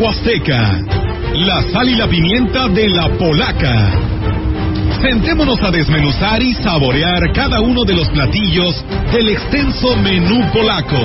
Huasteca. La sal y la pimienta de la polaca. Sentémonos a desmenuzar y saborear cada uno de los platillos del extenso menú polaco.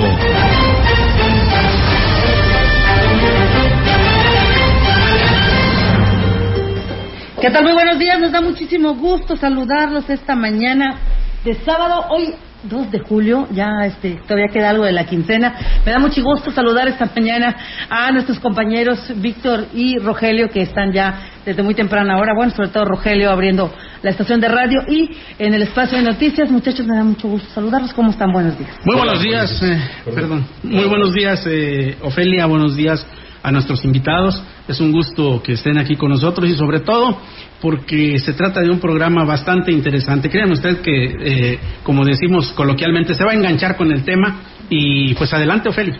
¿Qué tal? Muy buenos días, nos da muchísimo gusto saludarlos esta mañana de sábado. Hoy 2 de julio, ya este, todavía queda algo de la quincena. Me da mucho gusto saludar esta mañana a nuestros compañeros Víctor y Rogelio, que están ya desde muy temprana hora, bueno, sobre todo Rogelio abriendo la estación de radio y en el espacio de noticias. Muchachos, me da mucho gusto saludarlos. ¿Cómo están? Buenos días. Muy buenos días, eh, perdón. Muy buenos días, eh, Ofelia. Buenos días a nuestros invitados. Es un gusto que estén aquí con nosotros y sobre todo porque se trata de un programa bastante interesante. Crean ustedes que, eh, como decimos coloquialmente, se va a enganchar con el tema y pues adelante, Ofelia.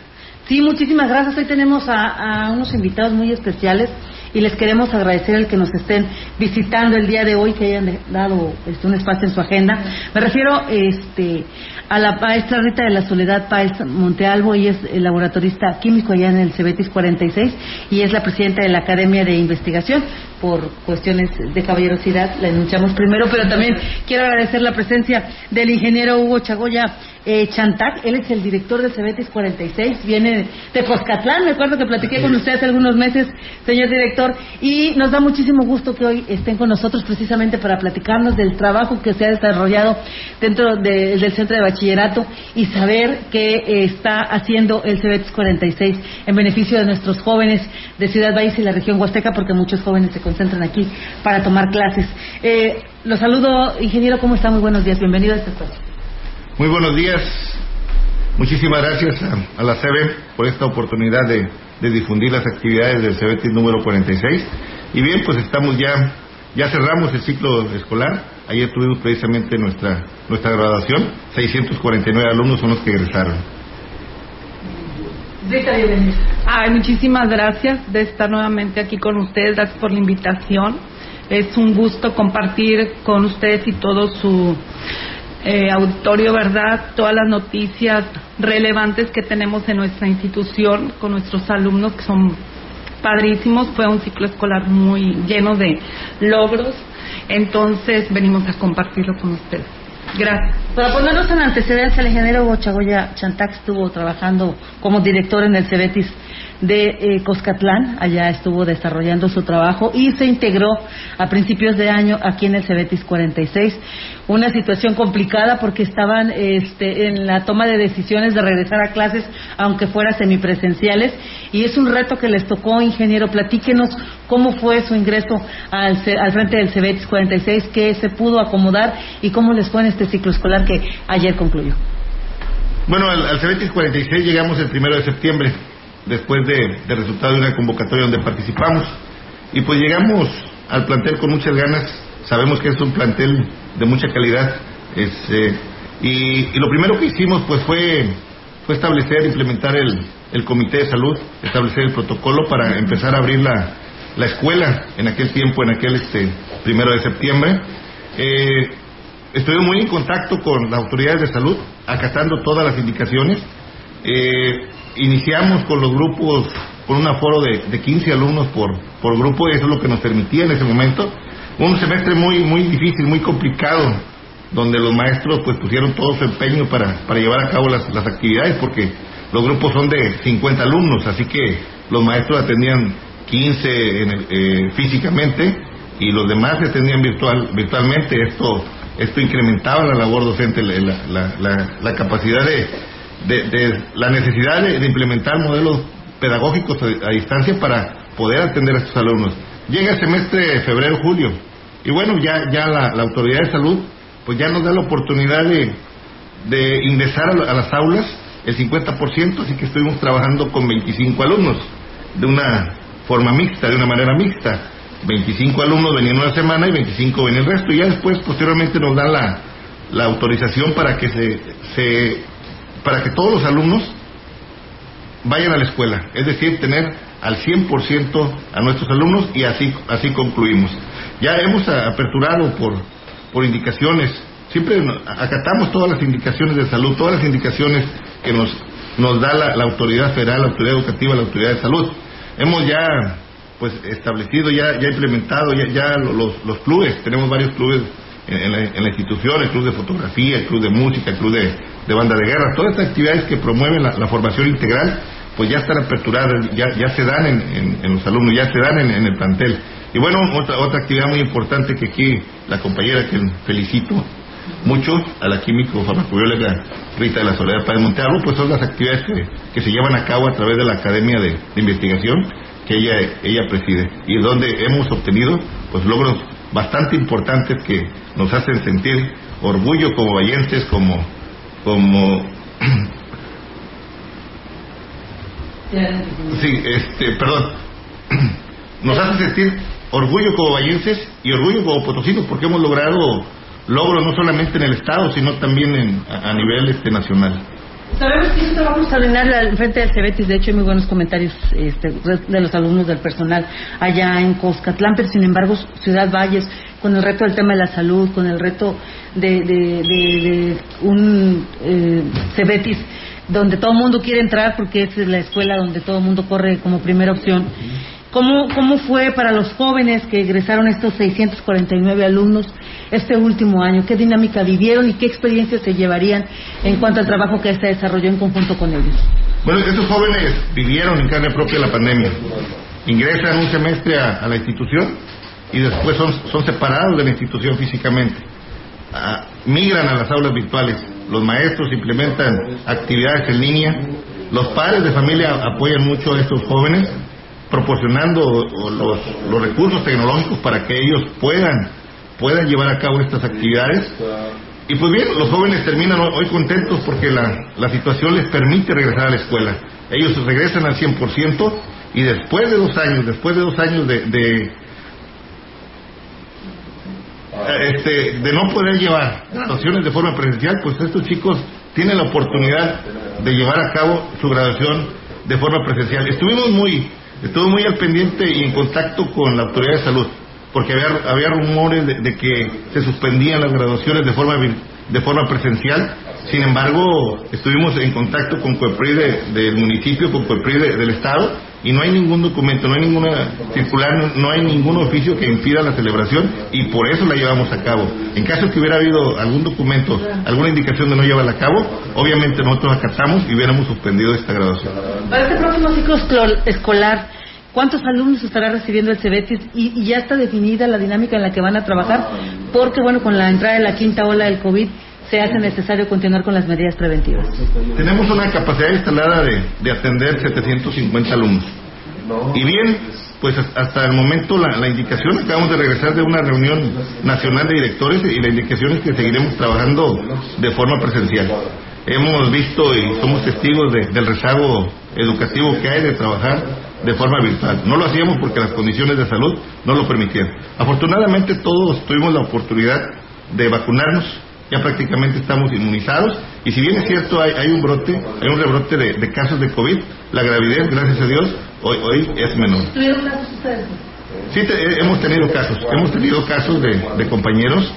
Sí, muchísimas gracias. Hoy tenemos a, a unos invitados muy especiales y les queremos agradecer el que nos estén visitando el día de hoy, que hayan dado este, un espacio en su agenda. Me refiero este, a la maestra Rita de la Soledad Páez Montealvo, y es el laboratorista químico allá en el Cebetis 46 y es la presidenta de la Academia de Investigación. Por cuestiones de caballerosidad la denunciamos primero, pero también quiero agradecer la presencia del ingeniero Hugo Chagoya eh, Chantac. Él es el director del Cebetis 46, viene de Coscatlán. Me acuerdo que platiqué con usted hace algunos meses, señor director, y nos da muchísimo gusto que hoy estén con nosotros precisamente para platicarnos del trabajo que se ha desarrollado dentro de- del centro de bachillerato y saber qué eh, está haciendo el Cebetis 46 en beneficio de nuestros jóvenes de Ciudad Valles y la región Huasteca, porque muchos jóvenes se concentran aquí para tomar clases. Eh, los saludo, ingeniero, ¿cómo está? Muy buenos días, bienvenido a este espacio. Muy buenos días. Muchísimas gracias a, a la CEBE por esta oportunidad de, de difundir las actividades del CEBETIS número 46. Y bien, pues estamos ya, ya cerramos el ciclo escolar. Ayer tuvimos precisamente nuestra, nuestra graduación. 649 alumnos son los que egresaron. Rita, bienvenida. Ay, muchísimas gracias de estar nuevamente aquí con ustedes. Gracias por la invitación. Es un gusto compartir con ustedes y todo su eh, auditorio, ¿verdad? Todas las noticias relevantes que tenemos en nuestra institución con nuestros alumnos que son padrísimos. Fue un ciclo escolar muy lleno de logros. Entonces venimos a compartirlo con ustedes. Gracias. Para ponernos en antecedentes, el ingeniero Hugo Chagoya Chantac estuvo trabajando como director en el Cebetis de eh, Coscatlán, allá estuvo desarrollando su trabajo y se integró a principios de año aquí en el Cebetis 46. Una situación complicada porque estaban este, en la toma de decisiones de regresar a clases, aunque fuera semipresenciales, y es un reto que les tocó, ingeniero. Platíquenos cómo fue su ingreso al, al frente del Cebetis 46, qué se pudo acomodar y cómo les fue en este ciclo escolar que ayer concluyó. Bueno, al, al CEBETIS 46 llegamos el primero de septiembre, después de, de resultado de una convocatoria donde participamos. Y pues llegamos al plantel con muchas ganas. Sabemos que es un plantel de mucha calidad. Es, eh, y, lo primero que hicimos pues fue, fue establecer, implementar el, comité de salud, establecer el protocolo para empezar a abrir la, la escuela en aquel tiempo, en aquel este, primero de septiembre. Eh, Estuvimos muy en contacto con las autoridades de salud, acatando todas las indicaciones. Eh, iniciamos con los grupos, con un aforo de, de 15 alumnos por, por grupo, y eso es lo que nos permitía en ese momento. Un semestre muy, muy difícil, muy complicado, donde los maestros pues pusieron todo su empeño para, para llevar a cabo las, las actividades, porque los grupos son de 50 alumnos, así que los maestros atendían 15 en el- eh, físicamente y los demás se atendían virtual, virtualmente. Esto, esto incrementaba la labor docente, la, la- la- capacidad de, de- de- la necesidad de, de implementar modelos pedagógicos a, distancia para poder atender a estos alumnos. Llega el semestre febrero-julio y bueno, ya, ya la, la autoridad de salud pues ya nos da la oportunidad de, de ingresar a, a las aulas el 50%, así que estuvimos trabajando con 25 alumnos de una forma mixta, de una manera mixta. 25 alumnos venían una semana y 25 venían el resto. Y ya después, posteriormente, nos dan la, la autorización para que se, se para que todos los alumnos vayan a la escuela, es decir, tener al 100% a nuestros alumnos y así, así concluimos. Ya hemos aperturado por, por indicaciones, siempre acatamos todas las indicaciones de salud, todas las indicaciones que nos, nos da la, la autoridad federal, la autoridad educativa, la autoridad de salud. hemos ya pues establecido, ya, ya implementado, ya, ya los, los clubes, tenemos varios clubes en, la, institución, el club de fotografía, el club de música, el club de, banda de guerra, todas estas actividades que promueven la, formación integral, pues ya están aperturadas, ya, ya se dan en, en, los alumnos, ya se dan en, el plantel. Y bueno, otra, otra actividad muy importante que aquí la compañera que felicito mucho a la químico farmacobióloga Rita de la Soledad Páez Montealvo, pues son las actividades que, se llevan a cabo a través de la Academia de, de Investigación que ella, ella preside y donde hemos obtenido pues logros bastante importantes que nos hacen sentir orgullo como vallenses, como, como sí, este, perdón, nos hace sentir orgullo como vallenses y orgullo como potosinos porque hemos logrado logros no solamente en el estado sino también en, a, nivel este nacional. Sabemos que es un trabajo extraordinario al frente del Cebetis, de hecho hay muy buenos comentarios este, de los alumnos del personal allá en Coscatlán, pero sin embargo Ciudad Valles, con el reto del tema de la salud, con el reto de, un eh, Cebetis donde todo el mundo quiere entrar porque es la escuela donde todo el mundo corre como primera opción. ¿Cómo, ¿Cómo fue para los jóvenes que egresaron estos 649 alumnos este último año? ¿Qué dinámica vivieron y qué experiencias se llevarían en cuanto al trabajo que se desarrolló en conjunto con ellos? Bueno, estos jóvenes vivieron en carne propia la pandemia. Ingresan un semestre a, la institución y después son, son separados de la institución físicamente. Ah, migran a las aulas virtuales. Los maestros implementan actividades en línea. Los padres de familia apoyan mucho a estos jóvenes proporcionando los, los recursos tecnológicos para que ellos puedan, puedan llevar a cabo estas actividades. Y pues bien, los jóvenes terminan hoy contentos porque la, la situación les permite regresar a la escuela. Ellos regresan al 100% y después de dos años, después de dos años de, de este, de no poder llevar graduaciones de forma presencial, pues estos chicos tienen la oportunidad de llevar a cabo su graduación de forma presencial. Estuvimos muy Estuve muy al pendiente y en contacto con la autoridad de salud, porque había, había rumores de, que se suspendían las graduaciones de forma, de forma presencial. Sin embargo, estuvimos en contacto con COEPRI del municipio, con COEPRI del Estado, y no hay ningún documento, no hay ninguna circular, no hay ningún oficio que impida la celebración y por eso la llevamos a cabo. En caso que hubiera habido algún documento, alguna indicación de no llevarla a cabo, obviamente nosotros acatamos y hubiéramos suspendido esta graduación. Para este próximo ciclo escolar, ¿cuántos alumnos estará recibiendo el CEBETIS? Y, y ya está definida la dinámica en la que van a trabajar, porque bueno, con la entrada de la quinta ola del COVID, se hace necesario continuar con las medidas preventivas. Tenemos una capacidad instalada de, de atender 750 alumnos. Y bien, pues hasta el momento la, la, indicación, acabamos de regresar de una reunión nacional de directores y la indicación es que seguiremos trabajando de forma presencial. Hemos visto y somos testigos del rezago educativo que hay de trabajar de forma virtual. No lo hacíamos porque las condiciones de salud no lo permitían. Afortunadamente todos tuvimos la oportunidad de vacunarnos ya prácticamente estamos inmunizados y si bien es cierto hay, hay un brote, hay un rebrote de, casos de COVID, la gravidez, gracias a Dios, hoy, hoy es menor. ¿Tuvieron casos ustedes? Sí, hemos tenido casos, hemos tenido casos de, de compañeros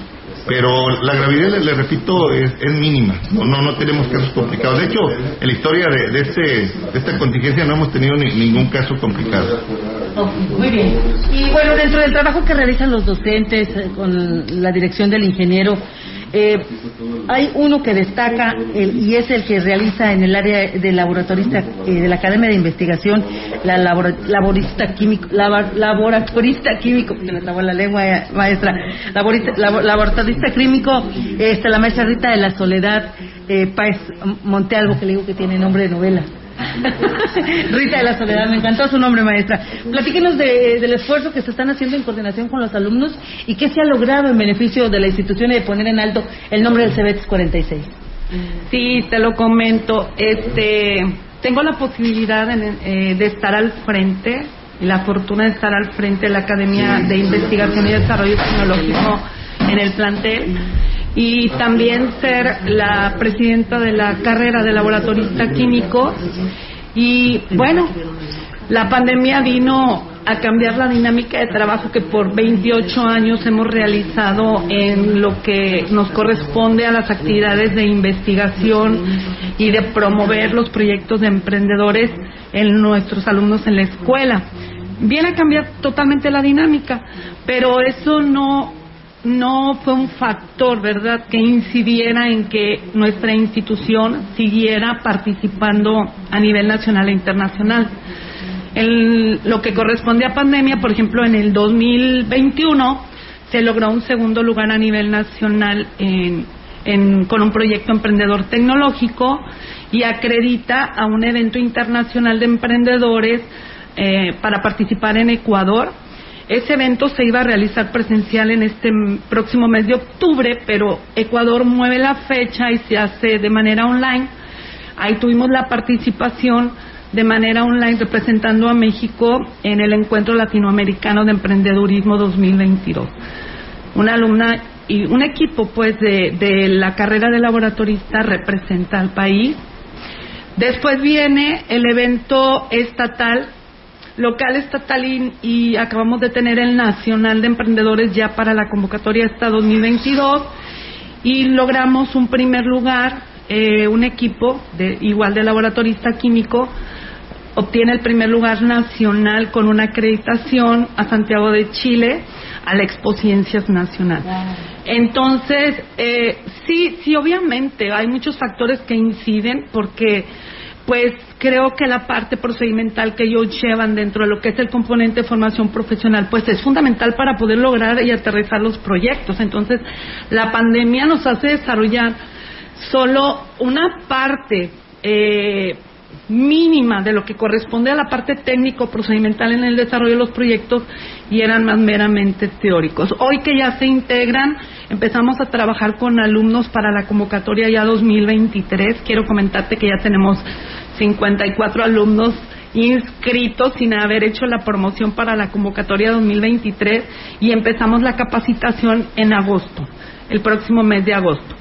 pero la gravidez, le, repito, es, es, mínima. No, no, no tenemos casos complicados. De hecho, en la historia de, de, este, de esta contingencia no hemos tenido ningún caso complicado. muy bien. Y bueno, dentro del trabajo que realizan los docentes eh, con la dirección del ingeniero, eh, hay uno que destaca y es el que realiza en el área de laboratorista eh, de la Academia de Investigación, la laborista químico, laboratorista químico, que le la lengua eh, maestra, laboratorista químico, este, la maestra Rita de la Soledad eh, Páez Montealvo, que le digo que tiene nombre de novela. Rita de la Soledad, me encantó su nombre, maestra. Platíquenos del esfuerzo que se están haciendo en coordinación con los alumnos y qué se ha logrado en beneficio de la institución y de poner en alto el nombre del CEBETS 46. Sí, te lo comento. Este, tengo la posibilidad eh, de estar al frente y la fortuna de estar al frente de la Academia de Investigación y Desarrollo Tecnológico en el plantel y también ser la presidenta de la carrera de laboratorista químico. Y bueno, la pandemia vino a cambiar la dinámica de trabajo que por 28 años hemos realizado en lo que nos corresponde a las actividades de investigación y de promover los proyectos de emprendedores en nuestros alumnos en la escuela. Viene a cambiar totalmente la dinámica, pero eso no no fue un factor, ¿verdad?, que incidiera en que nuestra institución siguiera participando a nivel nacional e internacional. En lo que corresponde a pandemia, por ejemplo, en el 2021 se logró un segundo lugar a nivel nacional con un proyecto emprendedor tecnológico y acredita a un evento internacional de emprendedores eh, para participar en Ecuador ese evento se iba a realizar presencial en este próximo mes de octubre, pero Ecuador mueve la fecha y se hace de manera online. Ahí tuvimos la participación de manera online representando a México en el Encuentro Latinoamericano de Emprendedurismo 2022. Una alumna y un equipo pues de, de la carrera de laboratorista representa al país. Después viene el evento estatal local, estatal y, acabamos de tener el Nacional de Emprendedores ya para la convocatoria hasta 2022 y logramos un primer lugar, eh, un equipo de, igual de laboratorista químico obtiene el primer lugar nacional con una acreditación a Santiago de Chile a la Expo Ciencias Nacional. Entonces, eh, sí, sí, obviamente hay muchos factores que inciden porque pues creo que la parte procedimental que ellos llevan dentro de lo que es el componente de formación profesional, pues es fundamental para poder lograr y aterrizar los proyectos. Entonces, la pandemia nos hace desarrollar solo una parte eh, mínima de lo que corresponde a la parte técnico procedimental en el desarrollo de los proyectos y eran más meramente teóricos. Hoy que ya se integran, empezamos a trabajar con alumnos para la convocatoria ya 2023. Quiero comentarte que ya tenemos 54 alumnos inscritos sin haber hecho la promoción para la convocatoria 2023 y empezamos la capacitación en agosto, el próximo mes de agosto.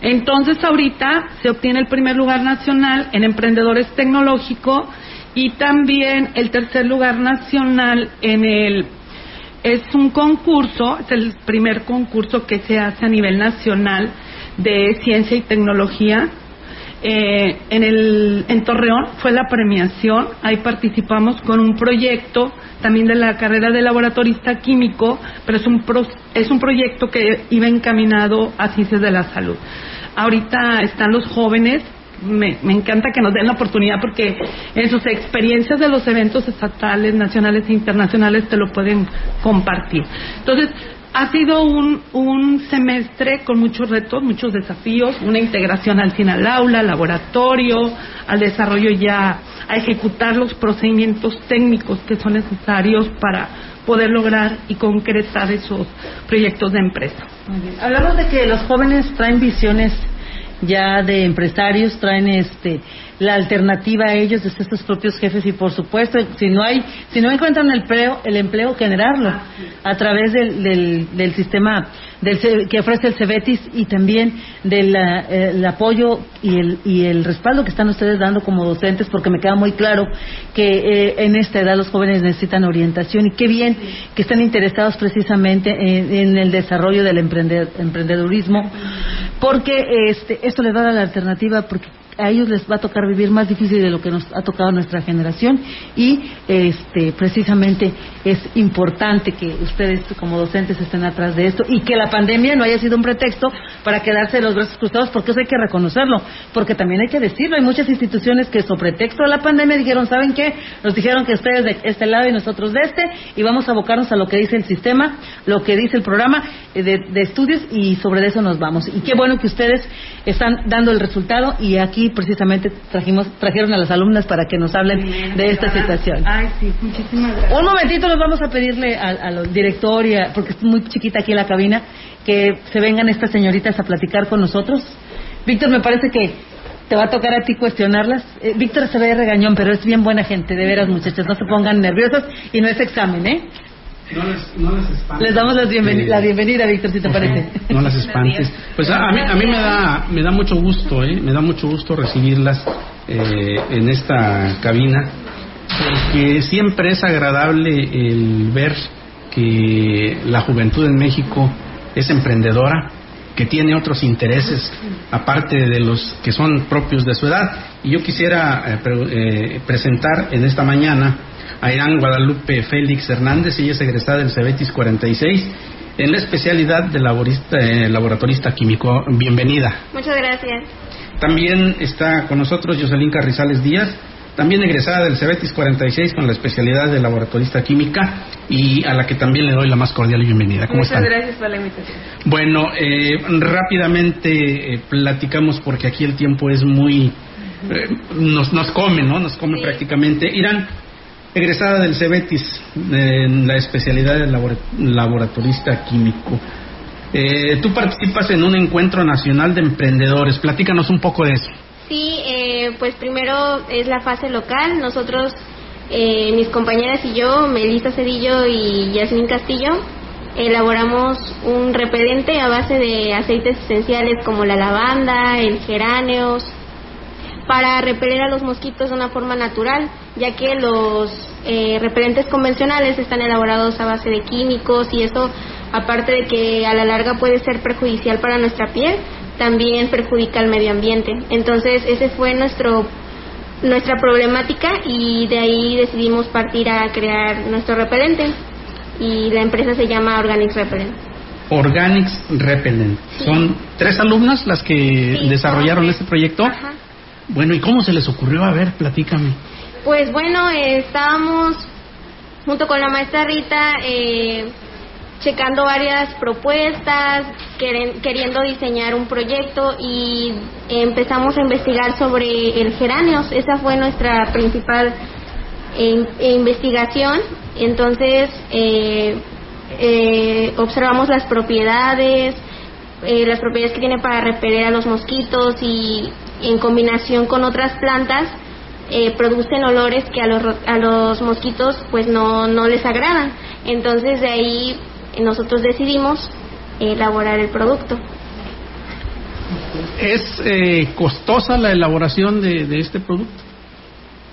Entonces ahorita se obtiene el primer lugar nacional en emprendedores tecnológicos y también el tercer lugar nacional en el es un concurso, es el primer concurso que se hace a nivel nacional de ciencia y tecnología eh, en, el, en Torreón fue la premiación, ahí participamos con un proyecto también de la carrera de laboratorista químico, pero es un, es un proyecto que iba encaminado a ciencias de la salud. Ahorita están los jóvenes, me, me, encanta que nos den la oportunidad porque en sus experiencias de los eventos estatales, nacionales e internacionales te lo pueden compartir. Entonces, ha sido un, un semestre con muchos retos, muchos desafíos, una integración al fin al aula, al laboratorio, al desarrollo ya, a ejecutar los procedimientos técnicos que son necesarios para poder lograr y concretar esos proyectos de empresa. Hablamos de que los jóvenes traen visiones ya de empresarios, traen este la alternativa a ellos es estos propios jefes y por supuesto si no hay si no encuentran el empleo el empleo generarlo a través del, del, del sistema del, que ofrece el Cebetis y también del eh, apoyo y el, y el respaldo que están ustedes dando como docentes porque me queda muy claro que eh, en esta edad los jóvenes necesitan orientación y qué bien que están interesados precisamente en, el desarrollo del emprendedurismo porque este, esto les da la alternativa porque a ellos les va a tocar vivir más difícil de lo que nos ha tocado nuestra generación y este precisamente es importante que ustedes como docentes estén atrás de esto y que la pandemia no haya sido un pretexto para quedarse los brazos cruzados porque eso hay que reconocerlo porque también hay que decirlo hay muchas instituciones que sobre pretexto de la pandemia dijeron saben qué nos dijeron que ustedes de este lado y nosotros de este y vamos a abocarnos a lo que dice el sistema lo que dice el programa eh, de, de estudios y sobre eso nos vamos y qué bueno que ustedes están dando el resultado y aquí precisamente trajimos, trajeron a las alumnas para que nos hablen de esta situación. Ay, sí, muchísimas gracias. Un momentito nos vamos a pedirle a, los directores, porque es muy chiquita aquí la cabina, que se vengan estas señoritas a platicar con nosotros. Víctor, me parece que te va a tocar a ti cuestionarlas. Eh, Víctor se ve regañón, pero es bien buena gente, de veras, muchachos. No se pongan nerviosos y no es examen, ¿eh? No les, no les espantes. Les damos la bienvenida, Víctor, si te parece. No las espantes. Pues a, mí, a mí me da, me da mucho gusto, ¿eh? Me da mucho gusto recibirlas eh, en esta cabina. porque siempre es agradable el ver que la juventud en México es emprendedora, que tiene otros intereses aparte de los que son propios de su edad. Y yo quisiera eh, eh, presentar en esta mañana a Irán Guadalupe Félix Hernández, ella es egresada del CEBETIS 46 en la especialidad de eh, laboratorista químico. Bienvenida. Muchas gracias. También está con nosotros Jocelyn Carrizales Díaz, también egresada del CEBETIS 46 con la especialidad de laboratorista química y a la que también le doy la más cordial bienvenida. ¿Cómo Muchas gracias por la invitación. Bueno, eh, rápidamente eh, platicamos porque aquí el tiempo es muy... Eh, nos, nos come, ¿no? Nos come prácticamente. Irán, egresada del CEBETIS en la especialidad de laboratorista químico. tú participas en un encuentro nacional de emprendedores. Platícanos un poco de eso. Sí, eh, pues primero es la fase local. Nosotros, eh, mis compañeras y yo, Melissa Cedillo y Yasmin Castillo, elaboramos un repelente a base de aceites esenciales como la lavanda, el geráneos, para repeler a los mosquitos de una forma natural, ya que los eh, repelentes convencionales están elaborados a base de químicos y eso, aparte de que a la larga puede ser perjudicial para nuestra piel, también perjudica al medio ambiente. Entonces, ese fue nuestro nuestra problemática y de ahí decidimos partir a crear nuestro repelente y la empresa se llama Organics Repellent. Organics Repellent. Son tres alumnas las que desarrollaron este proyecto. Bueno, ¿y cómo se les ocurrió? A ver, platícame. Pues bueno, estábamos junto con la maestra Rita eh, checando varias propuestas, queriendo diseñar un proyecto y empezamos a investigar sobre el geráneos. Esa fue nuestra principal investigación. Entonces, eh, eh, observamos las propiedades, eh, las propiedades que tiene para repeler a los mosquitos y en combinación con otras plantas producen olores que a los, a los mosquitos pues no, no les agradan. Entonces de ahí nosotros decidimos elaborar el producto. ¿Es eh, costosa la elaboración de, este producto?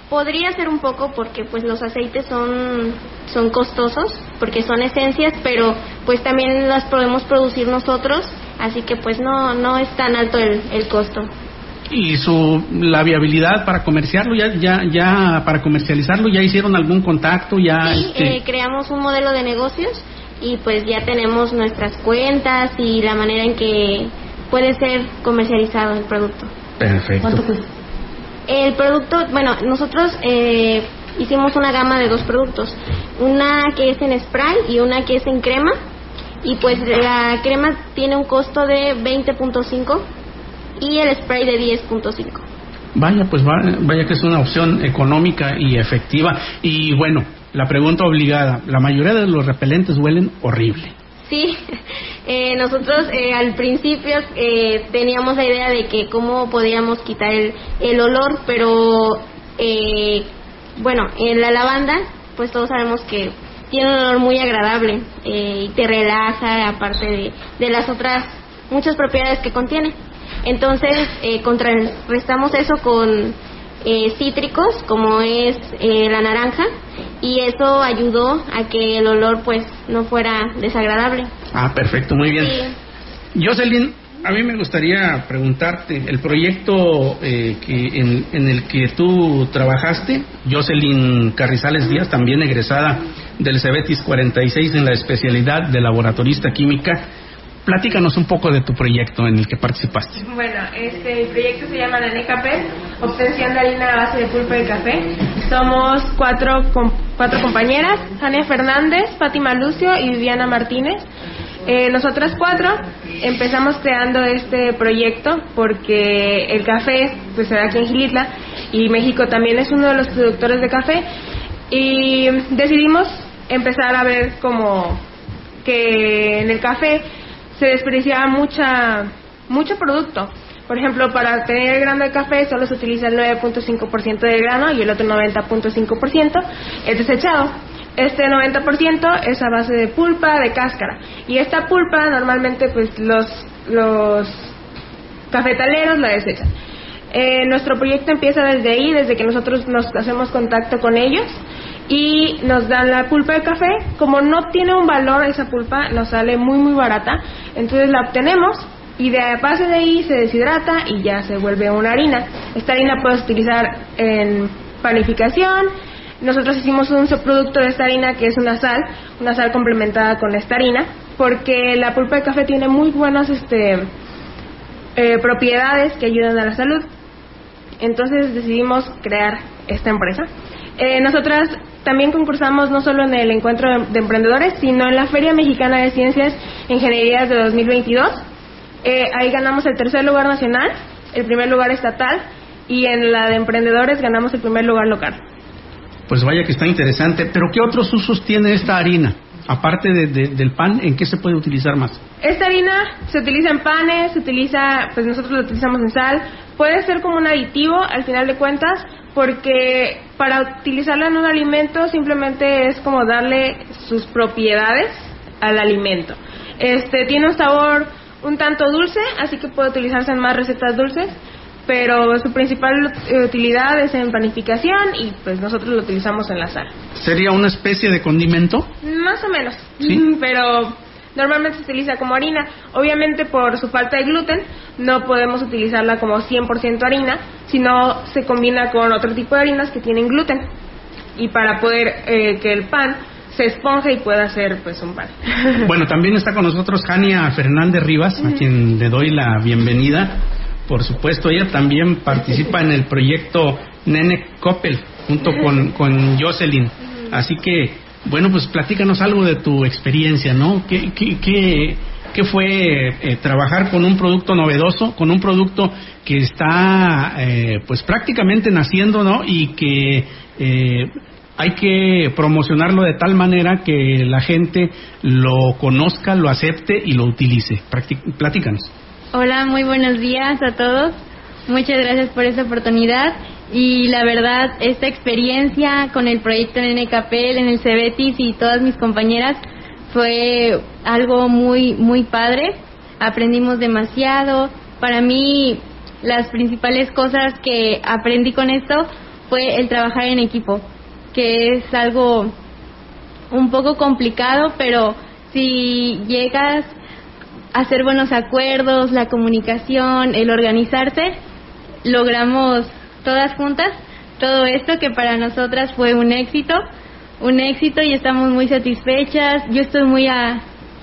Podría ser un poco porque pues los aceites son son costosos porque son esencias, pero pues también las podemos producir nosotros, así que pues no no es tan alto el, el costo. ¿Y su la viabilidad para comerciarlo ya ya ya para comercializarlo ya hicieron algún contacto ya? Sí, este... eh, creamos un modelo de negocios y pues ya tenemos nuestras cuentas y la manera en que puede ser comercializado el producto. Perfecto. ¿Cuánto cuesta? El producto, bueno, nosotros eh, hicimos una gama de dos productos, una que es en spray y una que es en crema y pues la crema tiene un costo de 20.5 y el spray de 10.5. Vaya, pues vaya que es una opción económica y efectiva. Y bueno, la pregunta obligada, la mayoría de los repelentes huelen horrible. Sí, eh, nosotros eh, al principio eh, teníamos la idea de que cómo podíamos quitar el, el olor, pero bueno, en la lavanda, pues todos sabemos que tiene un olor muy agradable y te relaja, aparte de, de las otras muchas propiedades que contiene. Entonces, contrarrestamos eso con eh, cítricos como es eh, la naranja y eso ayudó a que el olor pues no fuera desagradable. Ah, perfecto, muy bien. Jocelyn, a mí me gustaría preguntarte, el proyecto eh, que en, en, el que tú trabajaste, Jocelyn Carrizales Díaz, también egresada del CEBETIS 46 en la especialidad de laboratorista química, Platícanos un poco de tu proyecto en el que participaste. Bueno, este proyecto se llama Nene Café, obtención de harina a base de pulpa de café. Somos cuatro, cuatro compañeras, Jania Fernández, Fátima Lucio y Viviana Martínez. Eh, nosotras cuatro empezamos creando este proyecto porque el café pues se da aquí en Gilitla y México también es uno de los productores de café y decidimos empezar a ver como que en el café se desperdiciaba mucha, mucho producto. Por ejemplo, para tener el grano de café solo se utiliza el 9.5% del grano y el otro 90.5% es desechado. Este 90% es a base de pulpa, de cáscara. Y esta pulpa normalmente pues los, los cafetaleros la desechan. Eh, nuestro proyecto empieza desde ahí, desde que nosotros nos hacemos contacto con ellos y nos dan la pulpa de café. Como no tiene un valor esa pulpa, nos sale muy muy barata, entonces la obtenemos y de base de ahí se deshidrata y ya se vuelve una harina. Esta harina puedes utilizar en panificación. Nosotros hicimos un subproducto de esta harina que es una sal, una sal complementada con esta harina, porque la pulpa de café tiene muy buenas este, eh, propiedades que ayudan a la salud. Entonces decidimos crear esta empresa. Eh, nosotras también concursamos no solo en el encuentro de, emprendedores, sino en la Feria Mexicana de Ciencias e Ingenierías de 2022. Eh, ahí ganamos el tercer lugar nacional, el primer lugar estatal y en la de emprendedores ganamos el primer lugar local. Pues vaya que está interesante, pero ¿qué otros usos tiene esta harina? Aparte del pan, ¿en qué se puede utilizar más? Esta harina se utiliza en panes, se utiliza, pues nosotros la utilizamos en sal, puede ser como un aditivo al final de cuentas, porque para utilizarla en un alimento simplemente es como darle sus propiedades al alimento. Este tiene un sabor un tanto dulce, así que puede utilizarse en más recetas dulces, pero su principal utilidad es en panificación y pues nosotros lo utilizamos en la sal. ¿Sería una especie de condimento? Más o menos, ¿Sí? pero normalmente se utiliza como harina. Obviamente por su falta de gluten no podemos utilizarla como 100% harina, sino se combina con otro tipo de harinas que tienen gluten. Y para poder eh, que el pan se esponje y pueda hacer pues un pan. Bueno, también está con nosotros Jania Fernández Rivas, a quien le doy la bienvenida. Por supuesto, ella también participa en el proyecto Nene Coppel junto con, con Jocelyn. Así que bueno, pues platícanos algo de tu experiencia, ¿no? ¿Qué, qué, qué, fue eh, trabajar con un producto novedoso, con un producto que está eh, pues prácticamente naciendo, ¿no? Y que eh, hay que promocionarlo de tal manera que la gente lo conozca, lo acepte y lo utilice. Platícanos. Hola, muy buenos días a todos. Muchas gracias por esta oportunidad y la verdad esta experiencia con el proyecto en NKPL, en el Cebetis y todas mis compañeras fue algo muy muy padre. Aprendimos demasiado. Para mí las principales cosas que aprendí con esto fue el trabajar en equipo, que es algo un poco complicado, pero si llegas a hacer buenos acuerdos, la comunicación, el organizarse, logramos todas juntas todo esto que para nosotras fue un éxito, un éxito y estamos muy satisfechas. Yo estoy muy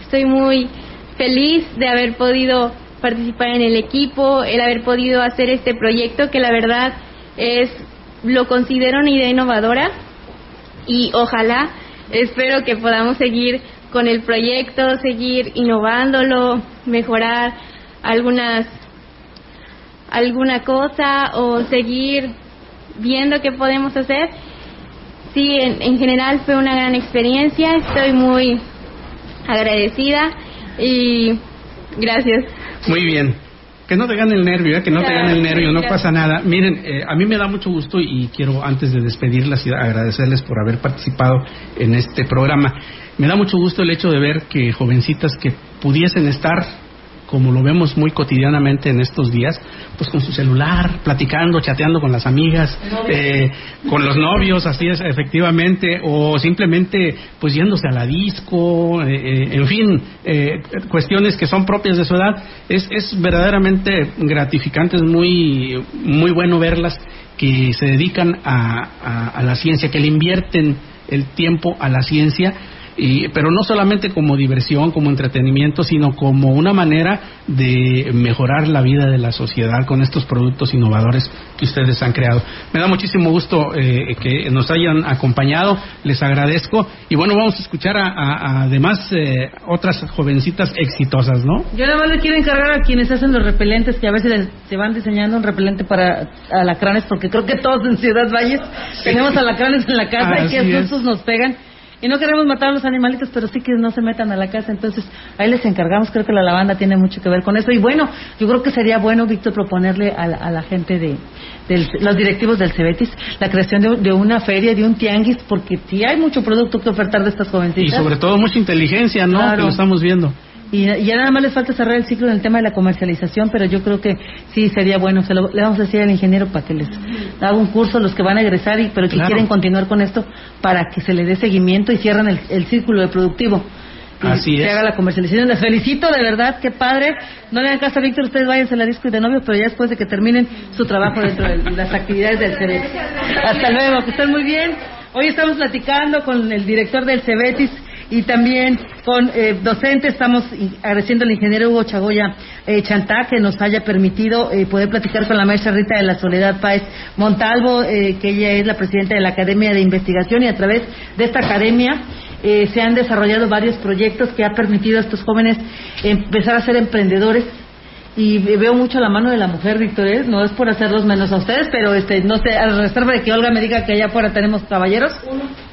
estoy muy feliz de haber podido participar en el equipo, el haber podido hacer este proyecto que la verdad es lo considero una idea innovadora y ojalá espero que podamos seguir con el proyecto, seguir innovándolo, mejorar algunas alguna cosa o seguir viendo qué podemos hacer. Sí, en, en general fue una gran experiencia, estoy muy agradecida y gracias. Muy bien. Que no te gane el nervio, ¿eh? que no te gane el nervio, no pasa nada. Miren, eh, a mí me da mucho gusto y quiero antes de despedirlas y agradecerles por haber participado en este programa. Me da mucho gusto el hecho de ver que jovencitas que pudiesen estar como lo vemos muy cotidianamente en estos días, pues con su celular, platicando, chateando con las amigas, eh, con los novios, así es, efectivamente, o simplemente pues yéndose a la disco, eh, eh, en fin, cuestiones que son propias de su edad, es, es verdaderamente gratificante, es muy, muy bueno verlas que se dedican a, a la ciencia, que le invierten el tiempo a la ciencia pero no solamente como diversión, como entretenimiento, sino como una manera de mejorar la vida de la sociedad con estos productos innovadores que ustedes han creado. Me da muchísimo gusto eh, que nos hayan acompañado, les agradezco. Y bueno, vamos a escuchar a, además eh, otras jovencitas exitosas, ¿no? Yo nada más le quiero encargar a quienes hacen los repelentes que a veces se van diseñando un repelente para alacranes, porque creo que todos en Ciudad Valles tenemos alacranes en la casa y que estos nos pegan y no queremos matar a los animalitos, pero sí que no se metan a la casa. Entonces, ahí les encargamos. Creo que la lavanda tiene mucho que ver con eso. Y bueno, yo creo que sería bueno, Víctor, proponerle a la, gente de, los directivos del Cebetis la creación de, una feria, de un tianguis, porque sí hay mucho producto que ofertar de estas jovencitas. Y sobre todo mucha inteligencia, ¿no? Que lo estamos viendo. Y, ya nada más les falta cerrar el ciclo en el tema de la comercialización, pero yo creo que sí sería bueno. Se lo, le vamos a decir al ingeniero para que les haga un curso a los que van a egresar, y, pero que quieren continuar con esto para que se le dé seguimiento y cierren el, el círculo de productivo. Y Así se es. haga la comercialización. Les felicito, de verdad, qué padre. No le hagan caso a Víctor, ustedes váyanse a la disco y de novio, pero ya después de que terminen su trabajo dentro de las actividades del CEBETIS. Hasta luego, que estén muy bien. Hoy estamos platicando con el director del CEBETIS y también con eh, docentes. Estamos agradeciendo al ingeniero Hugo Chagoya eh, Chantá que nos haya permitido eh, poder platicar con la maestra Rita de la Soledad Páez Montalvo, eh, que ella es la presidenta de la Academia de Investigación y a través de esta academia eh, se han desarrollado varios proyectos que ha permitido a estos jóvenes empezar a ser emprendedores y veo mucho la mano de la mujer, Víctor, ¿eh? no es por hacerlos menos a ustedes, pero este, no sé, a reserva de que Olga me diga que allá afuera tenemos caballeros,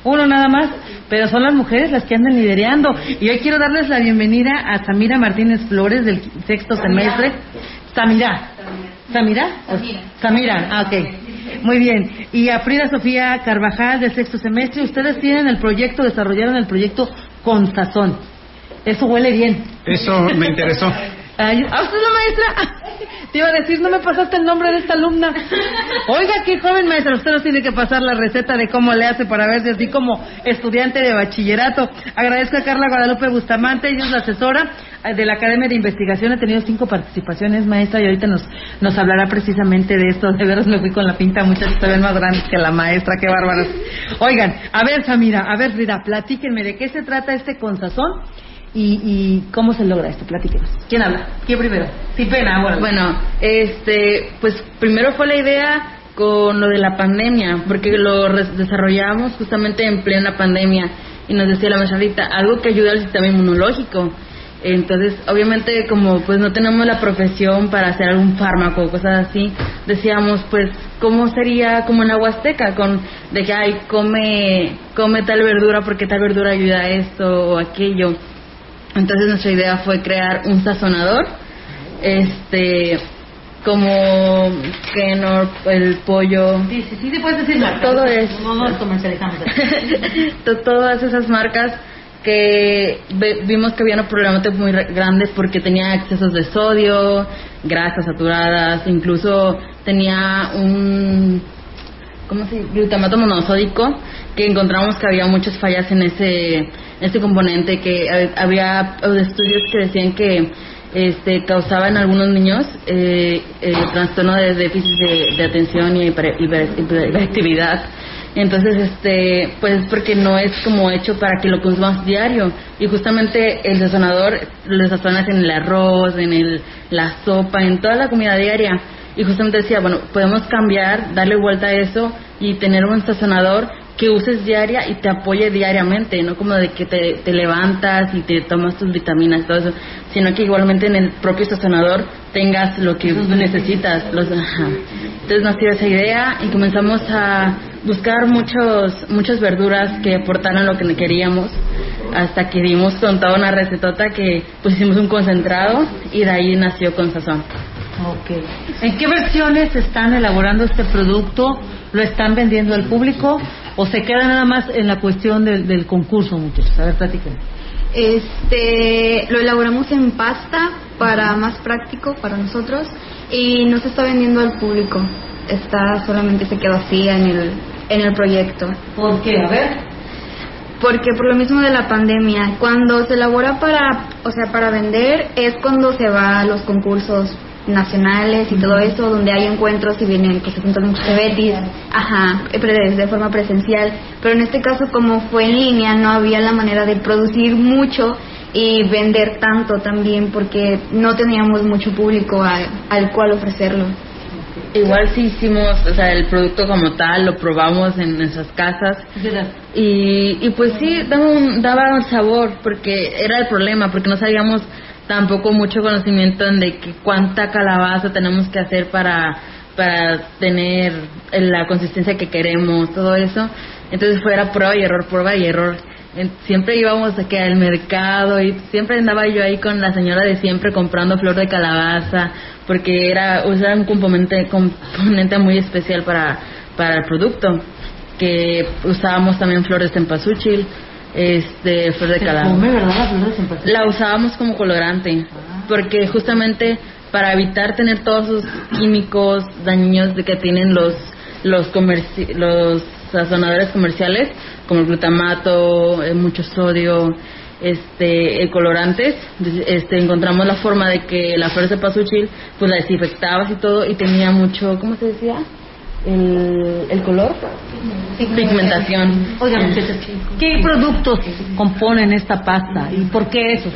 uno, nada más, pero son las mujeres las que andan liderando. Y hoy quiero darles la bienvenida a Samira Martínez Flores del sexto semestre. Samira. ¿Samira? Samira, ah, ok. Muy bien. Y a Frida Sofía Carvajal del sexto semestre, ustedes tienen el proyecto, desarrollaron el proyecto con sazón. Eso huele bien. Eso me interesó. Ay, ¿A usted la maestra? Te iba a decir, no me pasaste el nombre de esta alumna. Oiga, qué joven maestra, usted nos tiene que pasar la receta de cómo le hace para verse así como estudiante de bachillerato. Agradezco a Carla Guadalupe Bustamante, ella es la asesora de la Academia de Investigación. Ha tenido cinco participaciones, maestra, y ahorita nos, nos hablará precisamente de esto. De veras me fui con la pinta, muchachos, ven más grandes que la maestra, qué bárbaros. Oigan, a ver, Samira, a ver, Frida, platíquenme de qué se trata este consazón y, y cómo se logra esto. Platíquenos. ¿Quién habla? ¿Quién primero? Sin pena, ahora. Bueno, este, pues primero fue la idea con lo de la pandemia, porque lo desarrollamos justamente en plena pandemia y nos decía la maestra Rita, algo que ayuda al sistema inmunológico. Entonces, obviamente, como pues no tenemos la profesión para hacer algún fármaco o cosas así, decíamos, pues, ¿cómo sería como en la Huasteca? Con, de que, ay, come, come tal verdura porque tal verdura ayuda a esto o aquello. Entonces nuestra idea fue crear un sazonador, este, como Kenor, el pollo, Sí, sí, sí, te puedes decir marcas. Todo es- No nos comercializamos. to- todas esas marcas que vimos que había problemática muy re- grande porque tenía excesos de sodio, grasas saturadas, incluso tenía un ¿cómo se glutamato monosódico que encontramos que había muchas fallas en ese ese componente que hab- había estudios que decían que este causaba en algunos niños eh, eh, trastorno de déficit de, atención y hiper- hiper- hiperactividad. Entonces este pues porque no es como hecho para que lo consumas diario. Y justamente el sazonador lo sazonas en el arroz en el la sopa en toda la comida diaria y justamente decía, bueno, podemos cambiar, darle vuelta a eso y tener un sazonador que uses diaria y te apoye diariamente, no como de que te, te levantas y te tomas tus vitaminas y todo eso, sino que igualmente en el propio sazonador tengas lo que necesitas. Los, ajá. Entonces nos dio esa idea y comenzamos a buscar muchos muchas verduras que aportaran lo que queríamos hasta que dimos con toda una recetota que pues hicimos un concentrado y de ahí nació con sazón. Ok. ¿En qué versiones están elaborando este producto? ¿Lo están vendiendo al público? ¿O se queda nada más en la cuestión del, del concurso, muchachos? A ver, platíquenme. Este, lo elaboramos en pasta para más práctico para nosotros y no se está vendiendo al público. Está solamente se quedó así en el en el proyecto. ¿Por qué? A ver. Porque por lo mismo de la pandemia, cuando se elabora para, o sea, para vender es cuando se va a los concursos nacionales y todo eso, donde hay encuentros y vienen que se juntan muchos betis, ajá, eh, de forma presencial. Pero en este caso, como fue en línea, no había la manera de producir mucho y vender tanto también, porque no teníamos mucho público a- al cual ofrecerlo. Igual sí hicimos, o sea, el producto como tal, lo probamos en nuestras casas. Y, y pues sí, daba un, daba un sabor, porque era el problema, porque no sabíamos tampoco mucho conocimiento en de que cuánta calabaza tenemos que hacer para, para tener la consistencia que queremos, todo eso. Entonces fuera prueba y error, prueba y error. Siempre íbamos aquí al mercado y siempre andaba yo ahí con la señora de siempre comprando flor de calabaza porque era, o sea, un componente, componente muy especial para, para el producto que usábamos también flores de cempasúchil este, flor de calabaza. La usábamos como colorante, porque justamente para evitar tener todos esos químicos dañinos de que tienen los los comerci- los sazonadores comerciales, como el glutamato, eh, mucho sodio, este, colorantes, este, encontramos la forma de que la flor de cempasúchil, pues la desinfectabas y todo, y tenía mucho, ¿cómo se decía? El, el color, pigmentación. Oiga, muchachos, ¿qué productos componen esta pasta y por qué esos?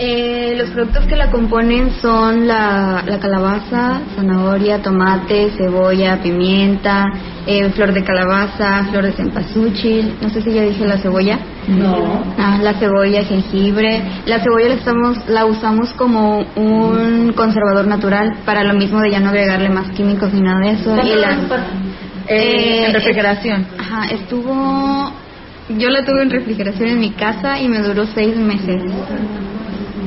Eh, los productos que la componen son la, la calabaza, zanahoria, tomate, cebolla, pimienta, eh, flor de calabaza, flor de cempasúchil. No sé si ya dije la cebolla. No. Ah, la cebolla, jengibre. La cebolla la, estamos, la usamos como un conservador natural para lo mismo de ya no agregarle más químicos ni nada de eso. ¿Cuánto Y la- pasta? Eh, en Eh, refrigeración. Ajá, estuvo. Yo la tuve en refrigeración en mi casa y me duró seis meses.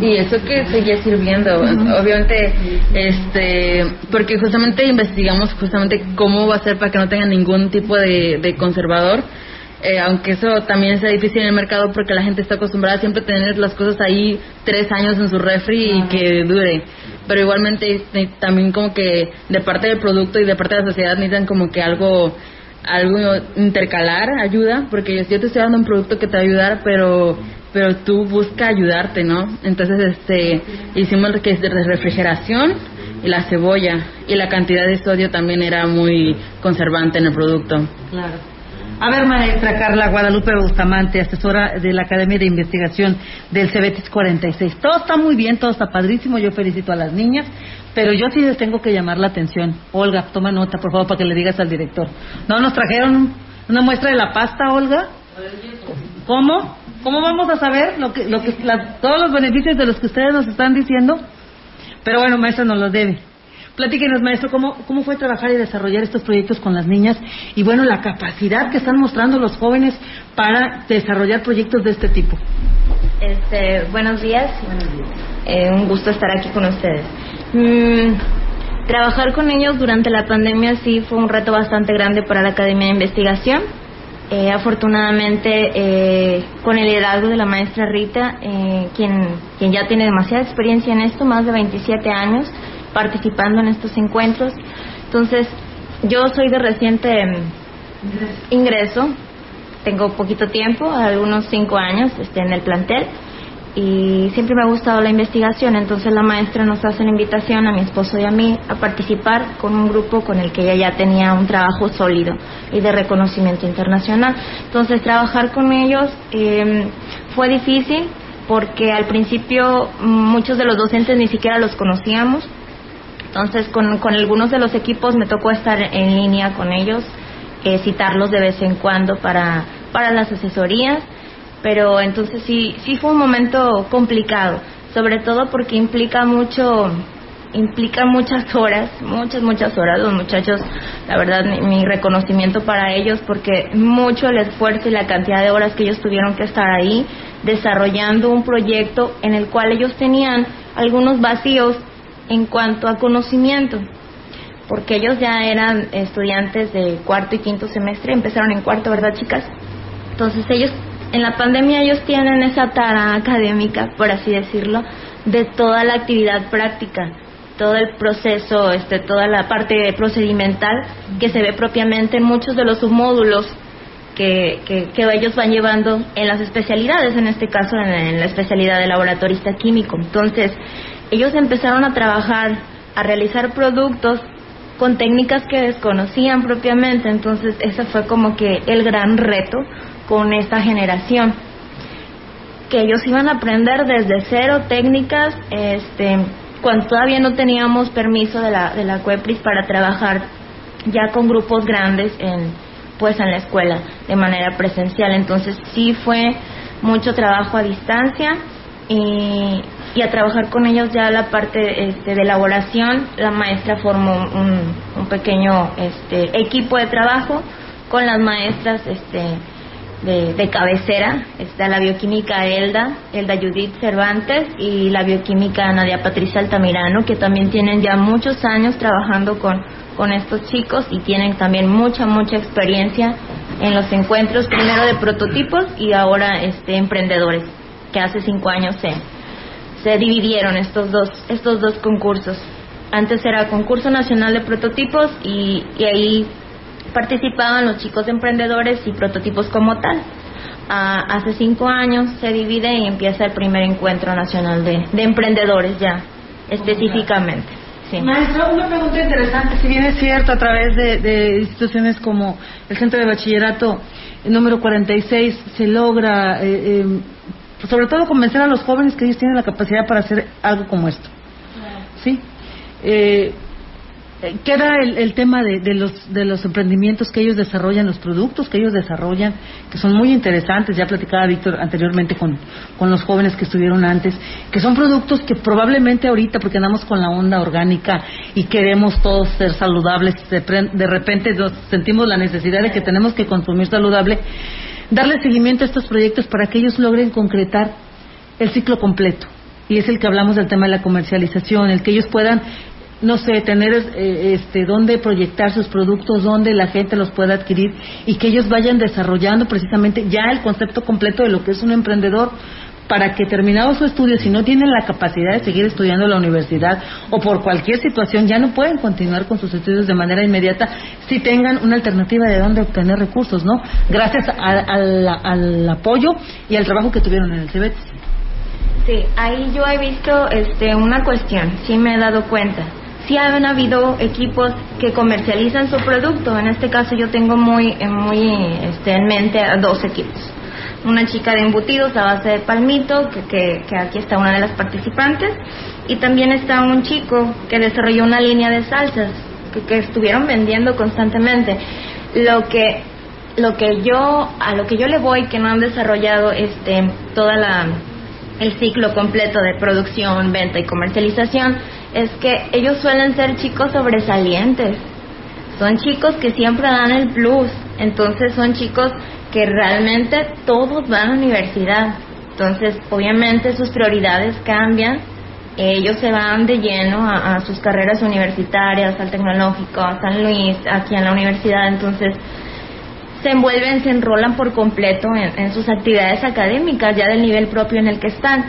Y eso que seguía sirviendo, obviamente, este, porque justamente investigamos justamente cómo va a ser para que no tenga ningún tipo de, de conservador, eh, aunque eso también sea difícil en el mercado porque la gente está acostumbrada siempre a tener las cosas ahí tres años en su refri y que dure. Pero igualmente eh, también como que de parte del producto y de parte de la sociedad necesitan como que algo algo intercalar ayuda porque yo, yo te estoy dando un producto que te va a ayudar pero pero tú busca ayudarte no entonces este hicimos lo que es de refrigeración y la cebolla y la cantidad de sodio también era muy conservante en el producto Claro. A ver, maestra Carla Guadalupe Bustamante, asesora de la Academia de Investigación del Cebetis 46. Todo está muy bien, todo está padrísimo, yo felicito a las niñas, pero yo sí les tengo que llamar la atención. Olga, toma nota, por favor, para que le digas al director. ¿No nos trajeron una muestra de la pasta, Olga? ¿Cómo? ¿Cómo vamos a saber lo que, lo que, la- todos los beneficios de los que ustedes nos están diciendo? Pero bueno, maestra, nos los debe. Platíquenos, maestro, ¿cómo, ¿cómo fue trabajar y desarrollar estos proyectos con las niñas? Y bueno, la capacidad que están mostrando los jóvenes para desarrollar proyectos de este tipo. Este, buenos días. Eh, un gusto estar aquí con ustedes. Mm, trabajar con ellos durante la pandemia sí fue un reto bastante grande para la Academia de Investigación. Eh, afortunadamente, eh, con el liderazgo de la maestra Rita, eh, quien, quien ya tiene demasiada experiencia en esto, más de 27 años participando en estos encuentros. Entonces, yo soy de reciente mm, ingreso, tengo poquito tiempo, algunos cinco años este, en el plantel y siempre me ha gustado la investigación, entonces la maestra nos hace la invitación a mi esposo y a mí a participar con un grupo con el que ella ya tenía un trabajo sólido y de reconocimiento internacional. Entonces trabajar con ellos eh, fue difícil porque al principio muchos de los docentes ni siquiera los conocíamos, entonces con, con algunos de los equipos me tocó estar en línea con ellos, eh, citarlos de vez en cuando para, para las asesorías, pero entonces sí, sí fue un momento complicado, sobre todo porque implica mucho, implica muchas horas, muchas, muchas horas. Los muchachos, la verdad, mi, mi reconocimiento para ellos porque mucho el esfuerzo y la cantidad de horas que ellos tuvieron que estar ahí desarrollando un proyecto en el cual ellos tenían algunos vacíos en cuanto a conocimiento porque ellos ya eran estudiantes de cuarto y quinto semestre, empezaron en cuarto, ¿verdad, chicas? Entonces ellos, en la pandemia ellos tienen esa tara académica, por así decirlo, de toda la actividad práctica, todo el proceso, este, toda la parte procedimental que se ve propiamente en muchos de los submódulos que, que, ellos van llevando en las especialidades, en este caso en, en la especialidad de laboratorista químico. Entonces, ellos empezaron a trabajar, a realizar productos con técnicas que desconocían propiamente, entonces ese fue como que el gran reto con esta generación, que ellos iban a aprender desde cero técnicas, este, cuando todavía no teníamos permiso de la, de la CUEPRIS para trabajar ya con grupos grandes en, pues en la escuela de manera presencial, entonces sí fue mucho trabajo a distancia y, y a trabajar con ellos ya la parte este, de elaboración, la maestra formó un, un pequeño este, equipo de trabajo con las maestras este, de, de cabecera, está la bioquímica Elda, Elda Judith Cervantes y la bioquímica Nadia Patricia Altamirano, que también tienen ya muchos años trabajando con, con estos chicos y tienen también mucha, mucha experiencia en los encuentros primero de prototipos y ahora este emprendedores, que hace cinco años se, se dividieron estos dos, estos dos concursos. Antes era concurso nacional de prototipos y, y ahí participaban los chicos emprendedores y prototipos como tal. Ah, hace cinco años se divide y empieza el primer encuentro nacional de, de emprendedores ya, específicamente. Sí. Maestra, una pregunta interesante. Si bien es cierto, a través de, de instituciones como el Centro de Bachillerato el número 46 se logra, eh, eh, sobre todo, convencer a los jóvenes que ellos tienen la capacidad para hacer algo como esto. ¿Sí? Eh, queda el, el tema de, de los, de los emprendimientos que ellos desarrollan, los productos que ellos desarrollan, que son muy interesantes. Ya platicaba Víctor anteriormente con, los jóvenes que estuvieron antes, que son productos que probablemente ahorita, porque andamos con la onda orgánica y queremos todos ser saludables, de, de repente nos sentimos la necesidad de que tenemos que consumir saludable, darle seguimiento a estos proyectos para que ellos logren concretar el ciclo completo. Y es el que hablamos del tema de la comercialización, el que ellos puedan no sé, tener eh, este, dónde proyectar sus productos, dónde la gente los pueda adquirir y que ellos vayan desarrollando precisamente ya el concepto completo de lo que es un emprendedor para que terminado su estudio, si no tienen la capacidad de seguir estudiando en la universidad o por cualquier situación, ya no pueden continuar con sus estudios de manera inmediata si tengan una alternativa de dónde obtener recursos, ¿no? Gracias a- al- apoyo y al trabajo que tuvieron en el CEBET. Sí, ahí yo he visto este, una cuestión, sí me he dado cuenta. Sí han habido equipos que comercializan su producto. En este caso yo tengo muy, eh, muy este, en mente dos equipos. Una chica de embutidos a base de palmito, que, que, que aquí está una de las participantes, y también está un chico que desarrolló una línea de salsas que, que estuvieron vendiendo constantemente. Lo que lo que yo a lo que yo le voy que no han desarrollado este toda la el ciclo completo de producción, venta y comercialización es que ellos suelen ser chicos sobresalientes. Son chicos que siempre dan el plus. Entonces son chicos que realmente todos van a la universidad. Entonces, obviamente sus prioridades cambian. Ellos se van de lleno a, sus carreras universitarias, al tecnológico, a San Luis, aquí en la universidad. Entonces, se envuelven, se enrolan por completo en, en sus actividades académicas, ya del nivel propio en el que están,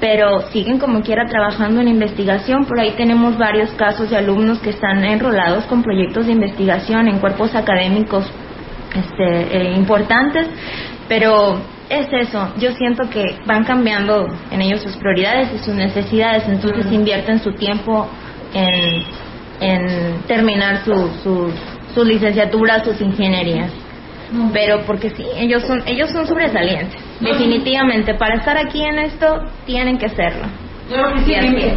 pero siguen como quiera trabajando en investigación. Por ahí tenemos varios casos de alumnos que están enrolados con proyectos de investigación en cuerpos académicos este, eh, importantes, pero es eso, yo siento que van cambiando en ellos sus prioridades y sus necesidades, entonces invierten su tiempo en, en terminar su, sus sus licenciaturas, sus ingenierías. Pero porque sí, ellos son ellos son sobresalientes. Definitivamente, para estar aquí en esto tienen que serlo. Sí,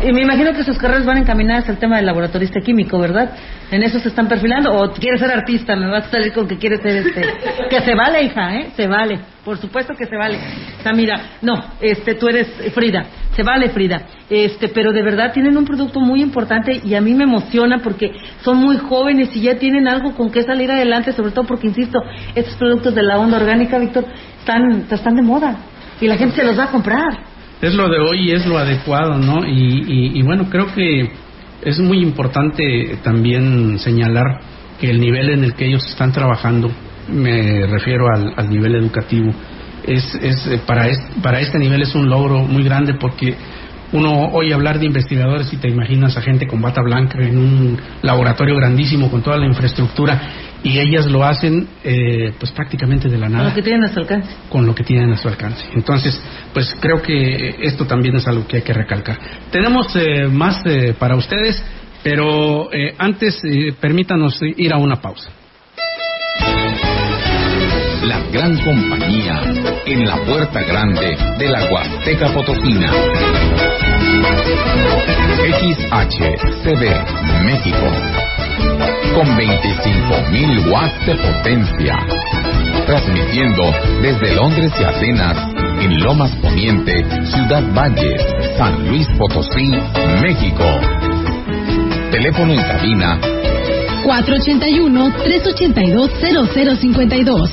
Y me imagino que sus carreras van encaminadas al tema del laboratorista químico, ¿verdad? En eso se están perfilando. ¿O quieres ser artista? Me vas a salir con que quieres ser este. Que se vale, hija, ¿eh? Se vale. Por supuesto que se vale. Samira, no, este, tú eres Frida. Se vale, Frida. Este, pero de verdad tienen un producto muy importante y a mí me emociona porque son muy jóvenes y ya tienen algo con que salir adelante, sobre todo porque, insisto, estos productos de la onda orgánica, Víctor, están, están de moda y la gente se los va a comprar. Es lo de hoy y es lo adecuado, ¿no? Y, y- bueno, creo que es muy importante también señalar que el nivel en el que ellos están trabajando, me refiero al, al nivel educativo, es, es eh, para, es- para este nivel es un logro muy grande porque uno oye hablar de investigadores y te imaginas a gente con bata blanca en un laboratorio grandísimo con toda la infraestructura y ellas lo hacen eh, pues prácticamente de la nada Lo que tienen a su alcance. con lo que tienen a su alcance. Entonces, pues creo que esto también es algo que hay que recalcar. Tenemos eh, más eh, para ustedes, pero eh, antes eh, permítanos ir a una pausa. La gran compañía en la puerta grande de la Huasteca Potosina. XHCD México. Con 25.000 watts de potencia. Transmitiendo desde Londres y Atenas, en Lomas Poniente, Ciudad Valles, San Luis Potosí, México. Teléfono en cabina 481-382-0052.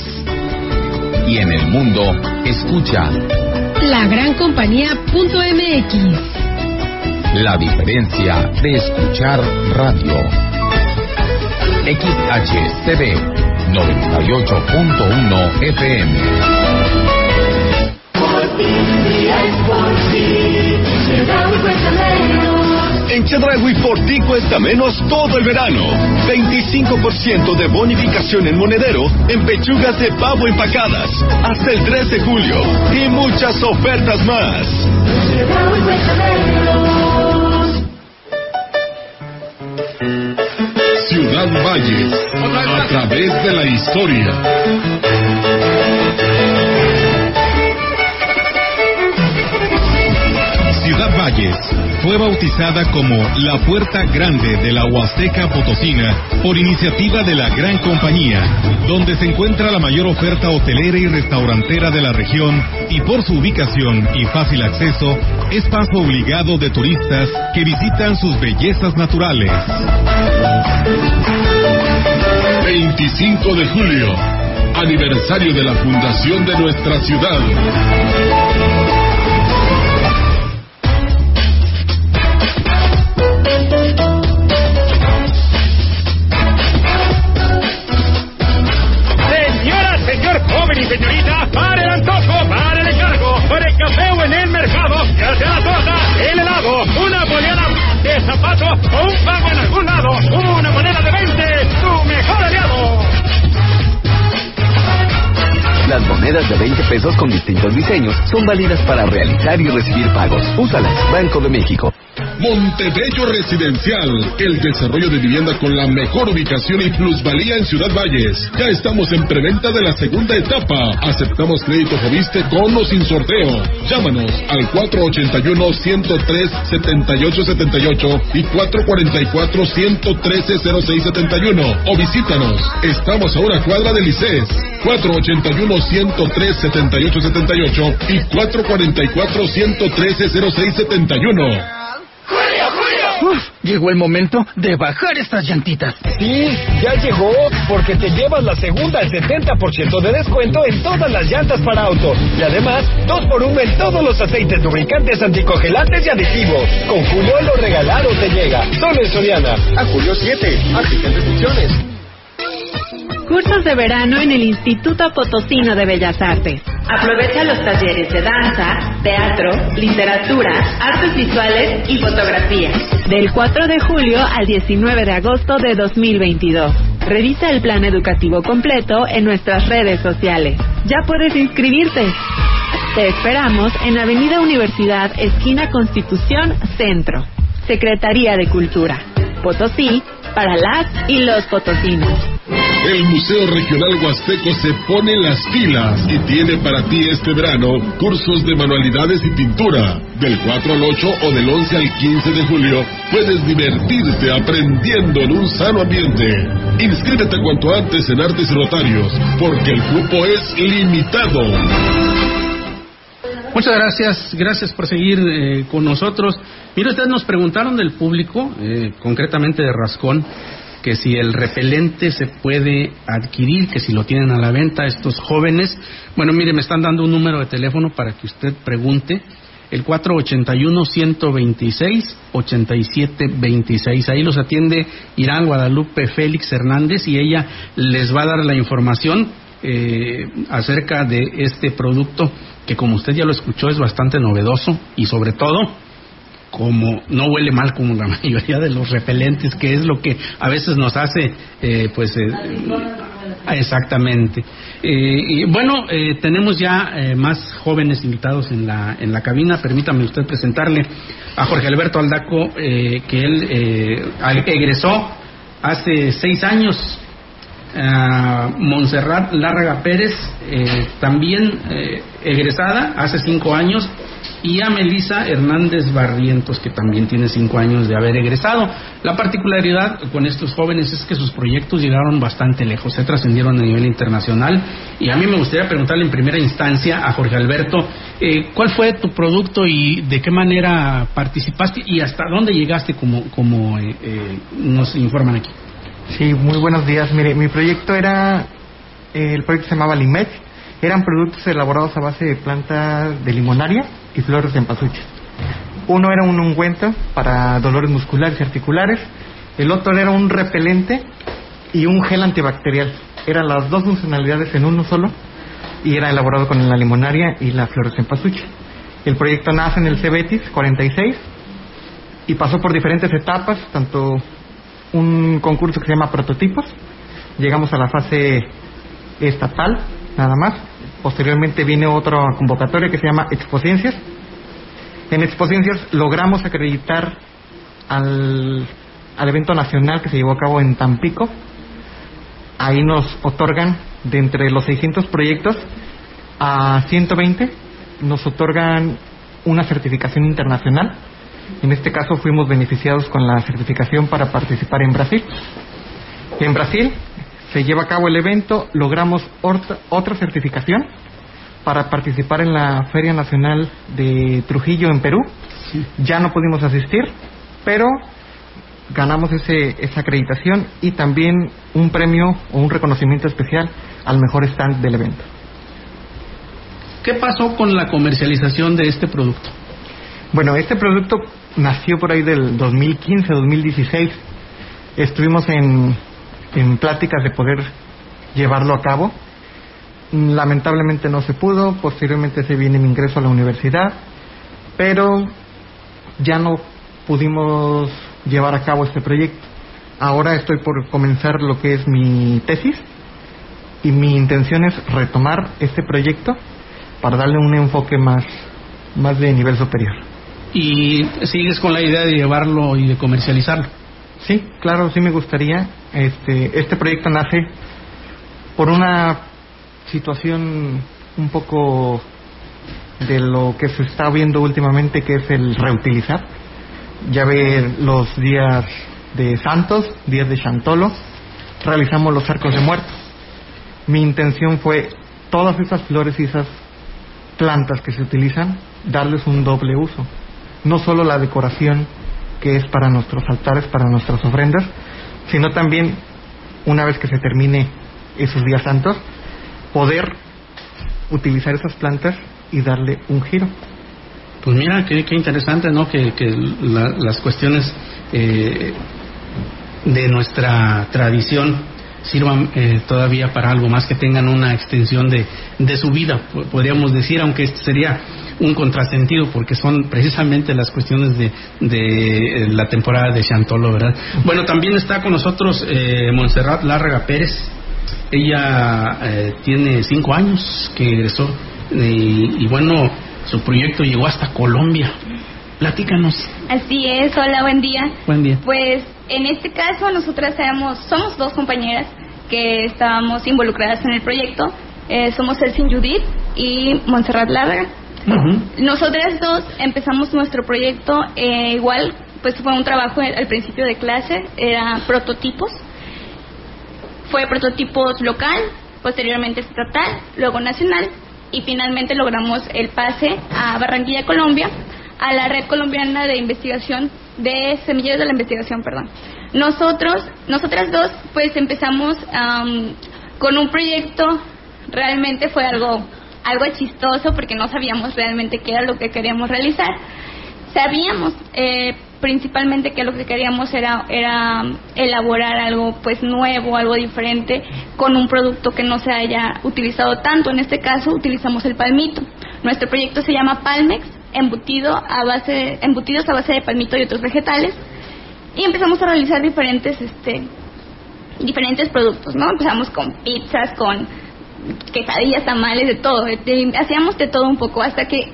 y en el mundo, escucha Lagrancompañía.mx. La diferencia de escuchar radio. XHCD 98.1 FM. En Chedragui por ti cuesta menos todo el verano. 25% de bonificación en monedero en pechugas de pavo empacadas. Hasta el 3 de julio. Y muchas ofertas más. Valles, a través de la historia. Ciudad Valles fue bautizada como la Puerta Grande de la Huasteca Potosina por iniciativa de la Gran Compañía, donde se encuentra la mayor oferta hotelera y restaurantera de la región y por su ubicación y fácil acceso es paso obligado de turistas que visitan sus bellezas naturales. 25 de julio, aniversario de la fundación de nuestra ciudad. De 20 pesos con distintos diseños son válidas para realizar y recibir pagos. Úsalas, Banco de México. Montebello Residencial, el desarrollo de vivienda con la mejor ubicación y plusvalía en Ciudad Valles. Ya estamos en preventa de la segunda etapa. Aceptamos crédito Joviste con o sin sorteo. Llámanos al 481-103-7878 y 444-113-0671 o visítanos. Estamos a una cuadra del ICES. 481-103-7878 y 444-113-0671. Uf, llegó el momento de bajar estas llantitas. Sí, ya llegó, porque te llevas la segunda al 70% de descuento en todas las llantas para auto. Y además, dos por uno en todos los aceites lubricantes anticongelantes y aditivos. Con Julio lo regalado te llega. Solo en Soriana. A Julio 7. Aplican restricciones. Cursos de verano en el Instituto Potosino de Bellas Artes. Aprovecha los talleres de danza, teatro, literatura, artes visuales y fotografía. Del 4 de julio al 19 de agosto de 2022. Revisa el plan educativo completo en nuestras redes sociales. Ya puedes inscribirte. Te esperamos en Avenida Universidad, esquina Constitución, Centro. Secretaría de Cultura. Potosí, para las y los potosinos. El Museo Regional Huasteco se pone las pilas y tiene para ti este verano cursos de manualidades y pintura. Del 4 al 8 o del 11 al 15 de julio puedes divertirte aprendiendo en un sano ambiente. Inscríbete cuanto antes en Artes Rotarios, porque el cupo es limitado. Muchas gracias, gracias por seguir eh, con nosotros. Mire, ustedes nos preguntaron del público, eh, concretamente de Rascón, que si el repelente se puede adquirir, que si lo tienen a la venta estos jóvenes. Bueno, mire, me están dando un número de teléfono para que usted pregunte. El 481-126-8726. Ahí los atiende Irán Guadalupe Félix Hernández y ella les va a dar la información eh, acerca de este producto que como usted ya lo escuchó es bastante novedoso y sobre todo como no huele mal como la mayoría de los repelentes que es lo que a veces nos hace eh, pues eh, exactamente. Eh, y bueno eh, tenemos ya eh, más jóvenes invitados en la en la cabina. Permítame usted presentarle a Jorge Alberto Aldaco que él egresó hace seis años a Montserrat Lárraga Pérez, eh, también eh, egresada hace cinco años, y a Melisa Hernández Barrientos, que también tiene cinco años de haber egresado. La particularidad con estos jóvenes es que sus proyectos llegaron bastante lejos, se trascendieron a nivel internacional, y a mí me gustaría preguntarle en primera instancia a Jorge Alberto, eh, ¿cuál fue tu producto y de qué manera participaste y hasta dónde llegaste como, como eh, nos informan aquí? Sí, muy buenos días. Mire, mi proyecto era, eh, el proyecto se llamaba Limet. Eran productos elaborados a base de planta de limonaria y flores de empasuche. Uno era un ungüento para dolores musculares y articulares. El otro era un repelente y un gel antibacterial. eran las dos funcionalidades en uno solo y era elaborado con la limonaria y la flor de cempasúchil. El proyecto nace en el CEBETIS 46 y pasó por diferentes etapas, tanto un concurso que se llama prototipos, llegamos a la fase estatal, nada más, posteriormente viene otra convocatoria que se llama Expociencias. En Expociencias logramos acreditar al, al evento nacional que se llevó a cabo en Tampico. Ahí nos otorgan, de entre los 600 proyectos, a 120 nos otorgan una certificación internacional. En este caso fuimos beneficiados con la certificación para participar en Brasil. En Brasil se lleva a cabo el evento, logramos otra certificación para participar en la Feria Nacional de Trujillo en Perú. Ya no pudimos asistir, pero ganamos ese, esa acreditación y también un premio o un reconocimiento especial al mejor stand del evento. ¿Qué pasó con la comercialización de este producto? Bueno, este producto nació por ahí del 2015-2016. Estuvimos en, en pláticas de poder llevarlo a cabo. Lamentablemente no se pudo. Posteriormente se viene mi ingreso a la universidad. Pero ya no pudimos llevar a cabo este proyecto. Ahora estoy por comenzar lo que es mi tesis y mi intención es retomar este proyecto para darle un enfoque más, más de nivel superior. ¿Y sigues con la idea de llevarlo y de comercializarlo? Sí, claro, sí me gustaría. Este, este proyecto nace por una situación un poco de lo que se está viendo últimamente, que es el reutilizar. Ya ve los días de Santos, días de Chantolo, realizamos los arcos de muertos. Mi intención fue todas esas flores y esas plantas que se utilizan, darles un doble uso. No solo la decoración que es para nuestros altares, para nuestras ofrendas, sino también, una vez que se termine esos días santos, poder utilizar esas plantas y darle un giro. Pues mira, qué, qué interesante, ¿no? Que, que la- las cuestiones eh, de nuestra tradición sirvan eh, todavía para algo más, que tengan una extensión de, de su vida, po- podríamos decir, aunque este sería un contrasentido, porque son precisamente las cuestiones de, de eh, la temporada de Chantolo, ¿verdad? Bueno, también está con nosotros eh, Montserrat Lárraga Pérez. Ella eh, tiene cinco años que egresó y, y bueno, su proyecto llegó hasta Colombia. Platícanos. Así es, hola, buen día. Buen día. Pues en este caso nosotras éramos, somos dos compañeras que estábamos involucradas en el proyecto. Eh, somos Elsin Judith y Montserrat Larga. Nosotras dos empezamos nuestro proyecto eh, igual, pues fue un trabajo al principio de clase, era prototipos. Fue prototipos local, posteriormente estatal, luego nacional y finalmente logramos el pase a Barranquilla, Colombia, a la red colombiana de investigación de semilleros de la investigación, perdón. Nosotros, nosotras dos, pues empezamos am, con un proyecto, realmente fue algo, algo chistoso porque no sabíamos realmente qué era lo que queríamos realizar. Sabíamos eh, principalmente que lo que queríamos era, era elaborar algo pues nuevo, algo diferente, con un producto que no se haya utilizado tanto. En este caso utilizamos el palmito. Nuestro proyecto se llama Palmex, embutido a base, embutidos a base de palmito y otros vegetales. Y empezamos a realizar diferentes, este, diferentes productos, ¿no? Empezamos con pizzas, con quesadillas, tamales, de todo. De- hacíamos de todo un poco hasta que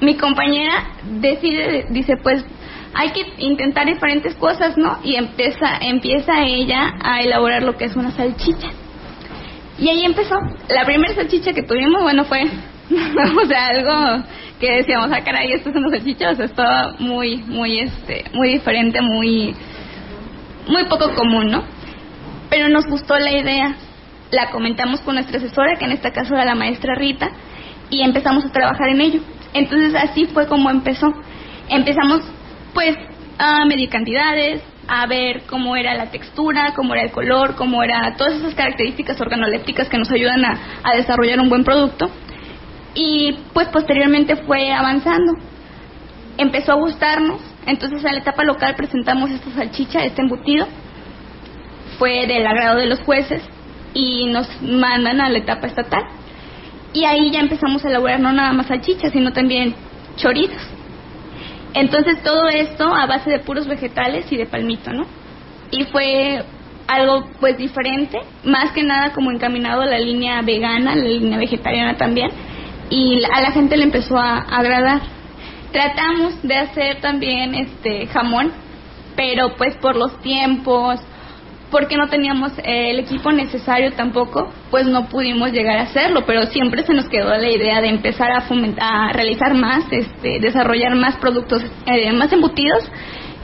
mi compañera decide, dice, pues hay que intentar diferentes cosas, ¿no? Y empieza, empieza ella a elaborar lo que es una salchicha. Y ahí empezó. La primera salchicha que tuvimos, bueno, fue, o sea, algo que decíamos, ah, caray, esto es una salchicha, o sea, estaba muy, muy, este, muy diferente, muy, muy poco común, ¿no? Pero nos gustó la idea, la comentamos con nuestra asesora, que en este caso era la maestra Rita, y empezamos a trabajar en ello. Entonces así fue como empezó. Empezamos pues a medir cantidades, a ver cómo era la textura, cómo era el color, cómo era todas esas características organolépticas que nos ayudan a, a desarrollar un buen producto. Y pues posteriormente fue avanzando. Empezó a gustarnos, entonces en la etapa local presentamos esta salchicha, este embutido. Fue del agrado de los jueces y nos mandan a la etapa estatal. Y ahí ya empezamos a elaborar no nada más salchichas, sino también chorizos. Entonces todo esto a base de puros vegetales y de palmito, ¿no? Y fue algo pues diferente, más que nada como encaminado a la línea vegana, la línea vegetariana también, y a la gente le empezó a agradar. Tratamos de hacer también este jamón, pero pues por los tiempos, porque no teníamos el equipo necesario tampoco, pues no pudimos llegar a hacerlo, pero siempre se nos quedó la idea de empezar a fomentar, a realizar más, este, desarrollar más productos, eh, más embutidos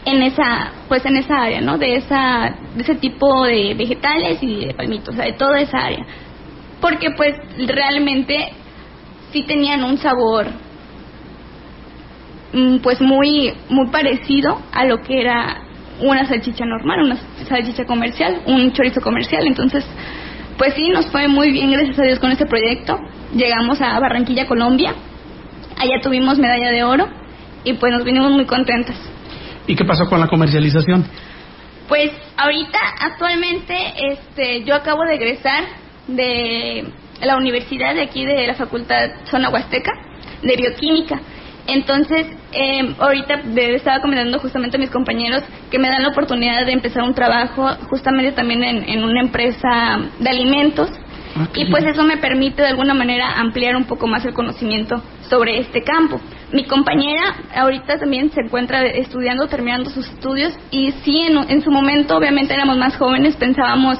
en esa, pues en esa área, ¿no? De esa, de ese tipo de vegetales y de palmitos, o sea, de toda esa área, porque pues realmente sí tenían un sabor mm, pues muy muy parecido a lo que era una salchicha normal, una salchicha comercial, un chorizo comercial. Entonces, pues sí, nos fue muy bien, gracias a Dios, con este proyecto. Llegamos a Barranquilla, Colombia. Allá tuvimos medalla de oro y pues nos vinimos muy contentas. ¿Y qué pasó con la comercialización? Pues ahorita, actualmente, este, yo acabo de egresar de la universidad de aquí de la Facultad Zona Huasteca de Bioquímica. Entonces, eh, ahorita estaba comentando justamente a mis compañeros que me dan la oportunidad de empezar un trabajo justamente también en, una empresa de alimentos ah, y pues eso me permite de alguna manera ampliar un poco más el conocimiento sobre este campo. Mi compañera ahorita también se encuentra estudiando, terminando sus estudios y sí, en, su momento obviamente éramos más jóvenes, pensábamos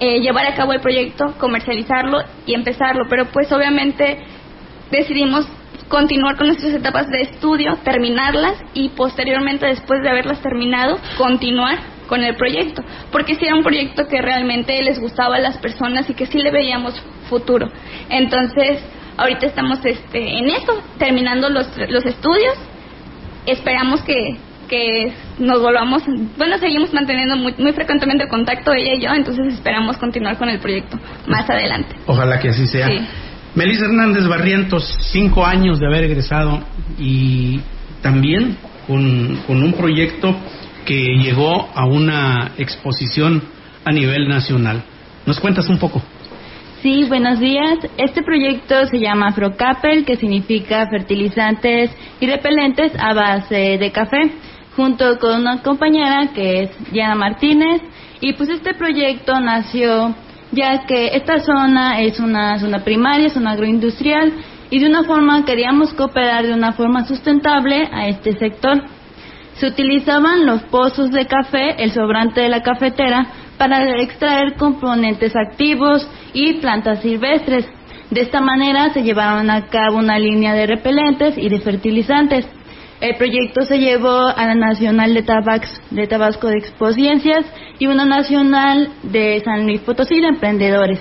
eh, llevar a cabo el proyecto, comercializarlo y empezarlo, pero pues obviamente decidimos continuar con nuestras etapas de estudio, terminarlas y posteriormente, después de haberlas terminado, continuar con el proyecto, porque si era un proyecto que realmente les gustaba a las personas y que sí le veíamos futuro. Entonces, ahorita estamos este, en eso, terminando los, los estudios, esperamos que, que nos volvamos, bueno, seguimos manteniendo muy, muy frecuentemente el contacto ella y yo, entonces esperamos continuar con el proyecto más adelante. Ojalá que así sea. Melissa Hernández Barrientos, cinco años de haber egresado y también con, un proyecto que llegó a una exposición a nivel nacional. ¿Nos cuentas un poco? Sí, buenos días. Este proyecto se llama Frocapel, que significa fertilizantes y repelentes a base de café, junto con una compañera que es Diana Martínez. Y pues este proyecto nació ya que esta zona es una zona primaria, es una agroindustrial y de una forma queríamos cooperar de una forma sustentable a este sector. Se utilizaban los pozos de café, el sobrante de la cafetera, para extraer componentes activos y plantas silvestres. De esta manera se llevaron a cabo una línea de repelentes y de fertilizantes. El proyecto se llevó a la Nacional de, de Tabasco de Expociencias y una Nacional de San Luis Potosí de Emprendedores.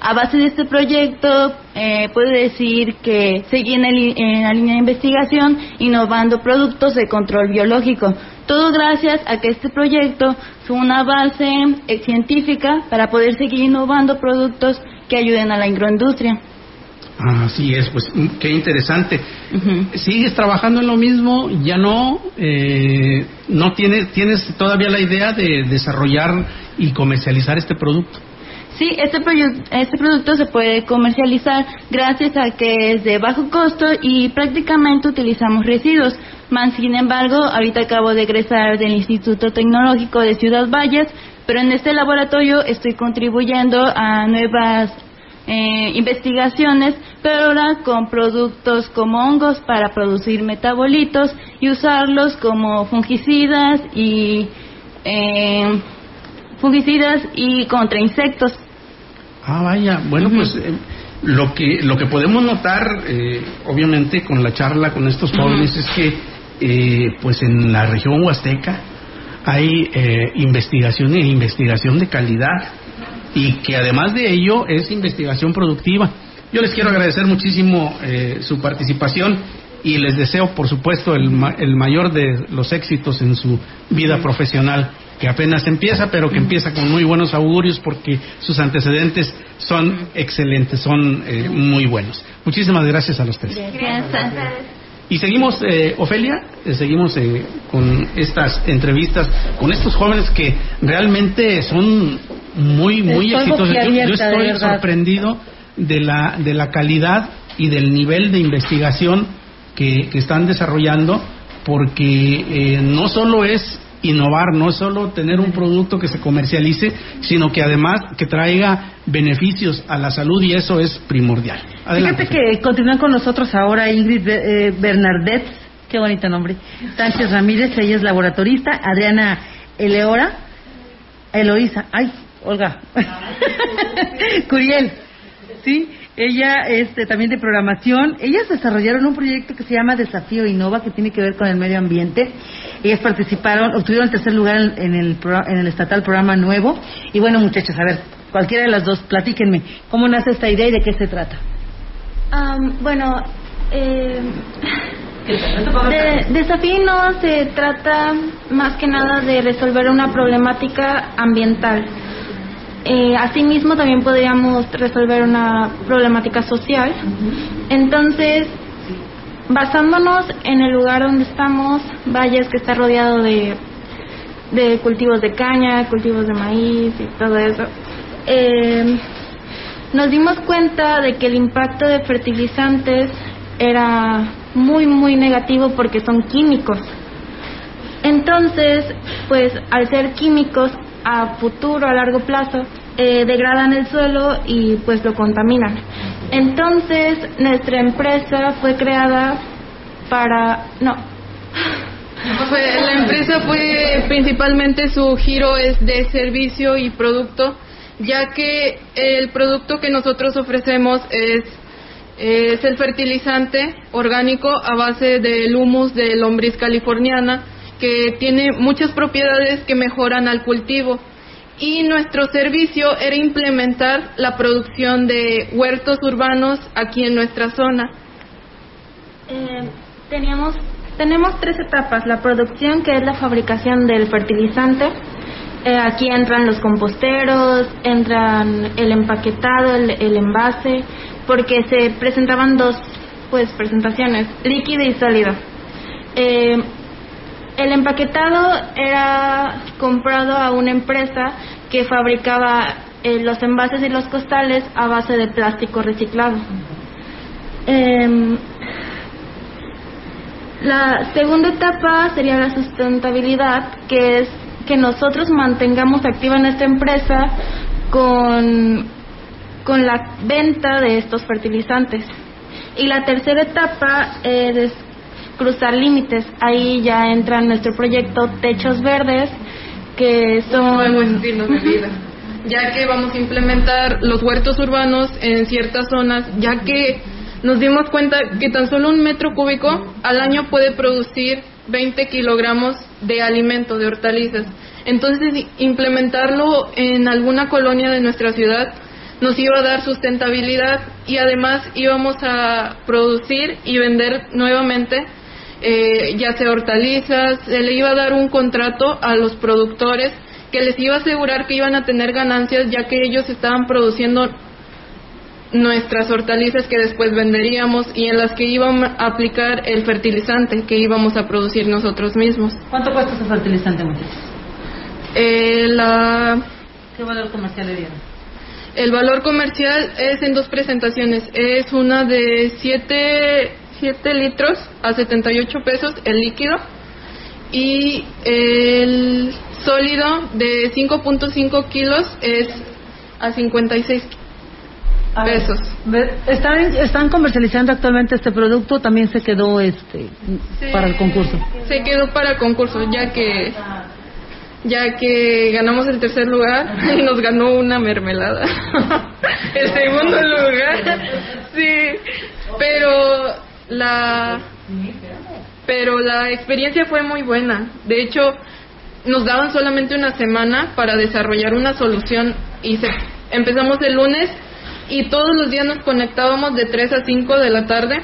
A base de este proyecto, eh, puedo decir que seguí en, en, la línea de investigación innovando productos de control biológico. Todo gracias a que este proyecto fue una base eh, científica para poder seguir innovando productos que ayuden a la agroindustria. Así es, pues mm, qué interesante. ¿Sigues trabajando en lo mismo? ¿Ya no? Eh, ¿No tienes, tienes todavía la idea de desarrollar y comercializar este producto? Sí, este, este producto se puede comercializar gracias a que es de bajo costo y prácticamente utilizamos residuos. Man, sin embargo, ahorita acabo de egresar del Instituto Tecnológico de Ciudad Valles, pero en este laboratorio estoy contribuyendo a nuevas eh, investigaciones, pero ahora con productos como hongos para producir metabolitos y usarlos como fungicidas y eh, fungicidas y contra insectos. Ah, vaya, bueno, pues eh, lo que lo que podemos notar, eh, obviamente, con la charla con estos jóvenes es que, pues en la región huasteca hay investigación y investigación de calidad y que además de ello es investigación productiva. Yo les quiero agradecer muchísimo eh, su participación y les deseo, por supuesto, el, el, mayor de los éxitos en su vida profesional, que apenas empieza, pero que empieza con muy buenos augurios porque sus antecedentes son excelentes, son eh, muy buenos. Muchísimas gracias a los tres. Gracias. Y seguimos, eh, Ofelia, seguimos con estas entrevistas con estos jóvenes que realmente son muy, muy Estoy exitoso. Yo, yo boquiabierta, de estoy sorprendido de la, de la calidad y del nivel de investigación que, que están desarrollando, porque eh, no solo es innovar, no es solo tener un producto que se comercialice, sino que además que traiga beneficios a la salud y eso es primordial. Adelante. Fíjate que continúan con nosotros ahora Ingrid eh, Bernardet, qué bonito nombre, Sánchez Ramírez, ella es laboratorista, Adriana Eleora, Eloísa, ay, Olga, Curiel, sí, ella este también de programación, ellas desarrollaron un proyecto que se llama Desafío Innova, que tiene que ver con el medio ambiente, ellas participaron, obtuvieron el tercer lugar en, el, en el estatal programa nuevo, y bueno muchachos, a ver, cualquiera de las dos, platíquenme, ¿cómo nace esta idea y de qué se trata? Am, bueno, eh, de, Desafío no se trata más que nada de resolver una problemática ambiental. Eh, asimismo, también podríamos resolver una problemática social. Entonces, basándonos en el lugar donde estamos, Valles que está rodeado de, de cultivos de caña, cultivos de maíz y todo eso, eh, nos dimos cuenta de que el impacto de fertilizantes era muy muy negativo porque son químicos. Entonces, pues al ser químicos a futuro, a largo plazo, eh, degradan el suelo y pues lo contaminan. Entonces, nuestra empresa fue creada para... No, la empresa fue principalmente su giro es de servicio y producto, ya que el producto que nosotros ofrecemos es, es el fertilizante orgánico a base del humus de lombriz californiana, que tiene muchas propiedades que mejoran al cultivo. Y nuestro servicio era implementar la producción de huertos urbanos aquí en nuestra zona. Eh, teníamos, tenemos tres etapas. La producción, que es la fabricación del fertilizante. Eh, aquí entran los composteros, entran el empaquetado, el, el envase, porque se presentaban dos pues presentaciones, líquido y sólido. Eh, el empaquetado era comprado a una empresa que fabricaba eh, los envases y los costales a base de plástico reciclado. Em, la segunda etapa sería la sustentabilidad, que es que nosotros mantengamos activa nuestra empresa con, con la venta de estos fertilizantes. Y la tercera etapa es cruzar límites. Ahí ya entra nuestro proyecto Techos Verdes, que son... nuevo estilo de vida, ya que vamos a implementar los huertos urbanos en ciertas zonas, ya que nos dimos cuenta que tan solo un metro cúbico al año puede producir 20 kilogramos de alimento, de hortalizas. Entonces, implementarlo en alguna colonia de nuestra ciudad nos iba a dar sustentabilidad y además íbamos a producir y vender nuevamente eh, ya sea hortalizas, se le iba a dar un contrato a los productores que les iba a asegurar que iban a tener ganancias ya que ellos estaban produciendo nuestras hortalizas que después venderíamos y en las que iban a aplicar el fertilizante que íbamos a producir nosotros mismos. ¿Cuánto cuesta ese fertilizante, muchachos? Eh, la, ¿Qué valor comercial le dieron? el valor comercial es en dos presentaciones. Es una de 7 siete litros a 78 pesos el líquido y el sólido de 5.5 kilos es a 56 A ver, pesos. ¿Están, ¿Están comercializando actualmente este producto? También se quedó este para el concurso. Se quedó para el concurso ya que ya que ganamos el tercer lugar y nos ganó una mermelada. el segundo lugar, sí, pero la pero la experiencia fue muy buena. De hecho, nos daban solamente una semana para desarrollar una solución y se, empezamos el lunes y todos los días nos conectábamos de 3 a 5 de la tarde.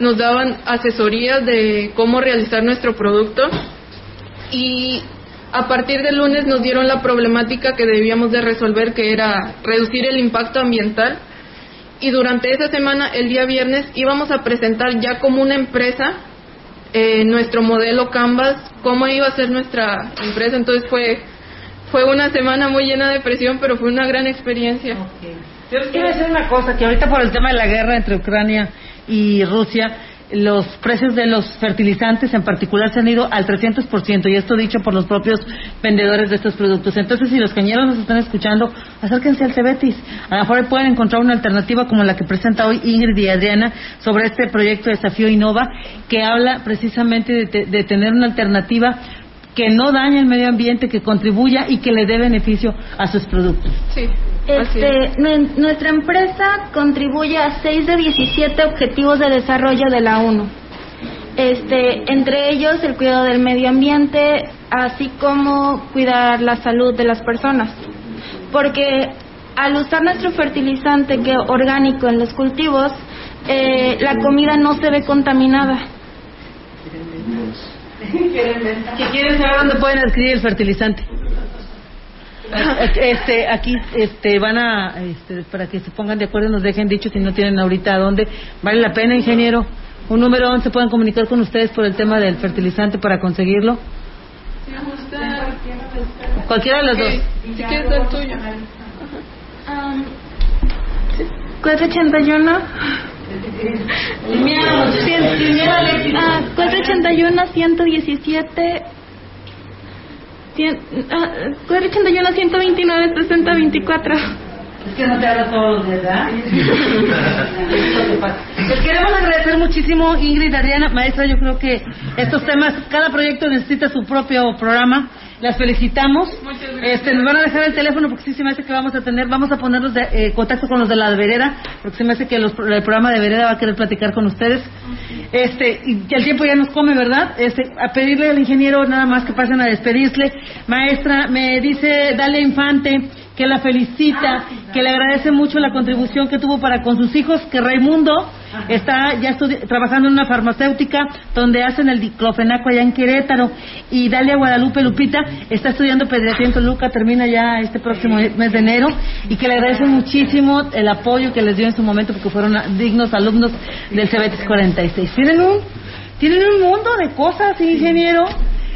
Nos daban asesorías de cómo realizar nuestro producto y a partir del lunes nos dieron la problemática que debíamos de resolver que era reducir el impacto ambiental y durante esa semana el día viernes íbamos a presentar ya como una empresa eh, nuestro modelo Canvas, cómo iba a ser nuestra empresa, entonces fue fue una semana muy llena de presión, pero fue una gran experiencia. Yo les quiero decir una cosa, que ahorita por el tema de la guerra entre Ucrania y Rusia, los precios de los fertilizantes en particular se han ido al 300% y esto dicho por los propios vendedores de estos productos. Entonces, si los cañeros nos están escuchando, acérquense al Cebetis. A lo mejor pueden encontrar una alternativa como la que presenta hoy Ingrid y Adriana sobre este proyecto Desafío Innova que habla precisamente de, te- de tener una alternativa que no dañe el medio ambiente, que contribuya y que le dé beneficio a sus productos. Sí. Este, nue- nuestra empresa contribuye a 6 de 17 objetivos de desarrollo de la ONU. Este, entre ellos el cuidado del medio ambiente, así como cuidar la salud de las personas. Porque al usar nuestro fertilizante que orgánico en los cultivos, eh, la comida no se ve contaminada. Si quieren saber dónde pueden adquirir el fertilizante. Este, aquí este, van a, este, para que se pongan de acuerdo, nos dejen dicho si no tienen ahorita dónde. Vale la pena, ingeniero. Un número donde se pueden comunicar con ustedes por el tema del fertilizante para conseguirlo. Cualquiera de los dos. Si quieres el tuyo. Um, 481 Ah, 481 117 cien- ah, 481 129 60 24 Es que no te habla todos, ¿verdad? Les queremos agradecer muchísimo, Ingrid, Adriana, maestra. Yo creo que estos temas, cada proyecto necesita su propio programa. Las felicitamos. Este, nos van a dejar el teléfono porque sí se me hace que vamos a tener, vamos a ponerlos de eh, contacto con los de la vereda, porque se me hace que los- el programa de vereda va a querer platicar con ustedes. Este, y que el tiempo ya nos come, ¿verdad? Este, a pedirle al ingeniero nada más que pasen a despedirse. Maestra, me dice Dalia Infante que la felicita, que le agradece mucho la contribución que tuvo para con sus hijos, que Raimundo está ya trabajando en una farmacéutica donde hacen el diclofenaco allá en Querétaro. Y Dalia Guadalupe Lupita está estudiando pediatría en Toluca, termina ya este próximo mes de enero. Y que le agradece muchísimo el apoyo que les dio en su momento porque fueron dignos alumnos del CBT 46. Tienen un tienen un mundo de cosas, ingeniero.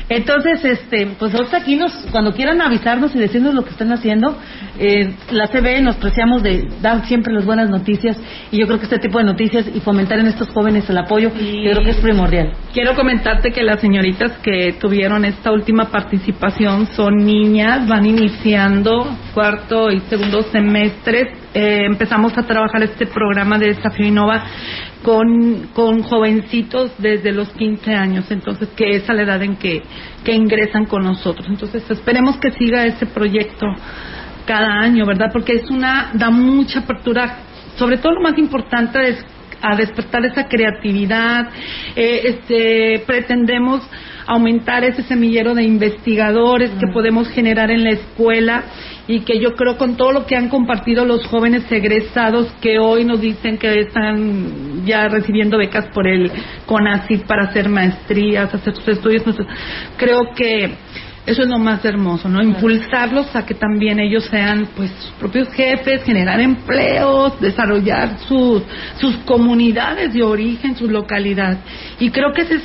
Entonces, este, pues ahorita aquí nos, cuando quieran avisarnos y decirnos lo que están haciendo, eh, la CB nos preciamos de dar siempre las buenas noticias y yo creo que este tipo de noticias y fomentar en estos jóvenes el apoyo, yo creo que es primordial. Quiero comentarte que las señoritas que tuvieron esta última participación son niñas, van iniciando cuarto y segundo semestres. Eh, empezamos a trabajar este programa de Desafío Innova con, con jovencitos desde los 15 años, entonces que es a la edad en que, que ingresan con nosotros. Entonces esperemos que siga ese proyecto cada año, ¿verdad? Porque es una, da mucha apertura, sobre todo lo más importante es a despertar esa creatividad, eh, este, pretendemos aumentar ese semillero de investigadores que podemos generar en la escuela y que yo creo con todo lo que han compartido los jóvenes egresados que hoy nos dicen que están ya recibiendo becas por el CONACYT para hacer maestrías, hacer sus estudios, creo que eso es lo más hermoso, ¿no? Impulsarlos a que también ellos sean, pues, sus propios jefes, generar empleos, desarrollar sus, sus comunidades de origen, su localidad. Y creo que ese es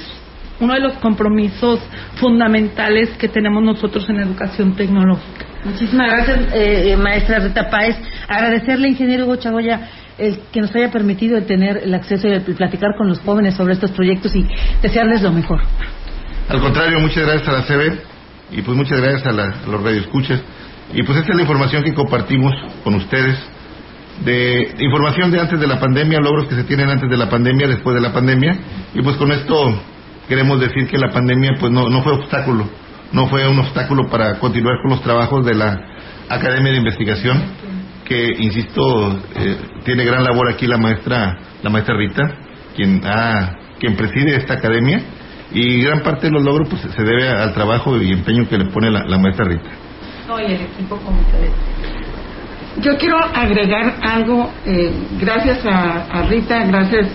uno de los compromisos fundamentales que tenemos nosotros en educación tecnológica. Muchísimas gracias, eh, eh, maestra Rita Páez. Agradecerle, ingeniero Hugo Chagoya, el que nos haya permitido el tener el acceso y el platicar con los jóvenes sobre estos proyectos y desearles lo mejor. Al contrario, muchas gracias a la CB y pues muchas gracias a, la, a los radioescuchas. Y pues esta es la información que compartimos con ustedes de información de antes de la pandemia, logros que se tienen antes de la pandemia, después de la pandemia. Y pues con esto queremos decir que la pandemia pues no, no fue obstáculo, no fue un obstáculo para continuar con los trabajos de la Academia de Investigación, que insisto, eh, tiene gran labor aquí la maestra, la maestra Rita, quien ha, quien preside esta academia, y gran parte de los logros pues se debe al trabajo y empeño que le pone la, la maestra Rita. No, y el equipo ustedes. Yo quiero agregar algo, eh, gracias a, a Rita, gracias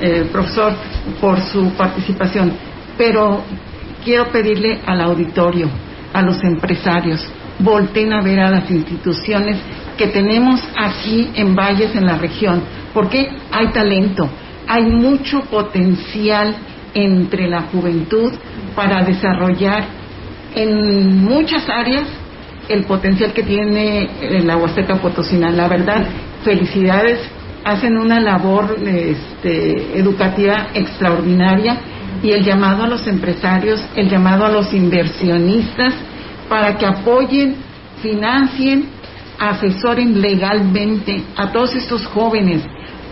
eh, profesor por su participación, pero quiero pedirle al auditorio, a los empresarios, volten a ver a las instituciones que tenemos aquí en Valles, en la región, porque hay talento, hay mucho potencial entre la juventud para desarrollar en muchas áreas el potencial que tiene eh, la Huasteca Potosina. La verdad, felicidades, hacen una labor este, educativa extraordinaria y el llamado a los empresarios, el llamado a los inversionistas para que apoyen, financien, asesoren legalmente a todos estos jóvenes,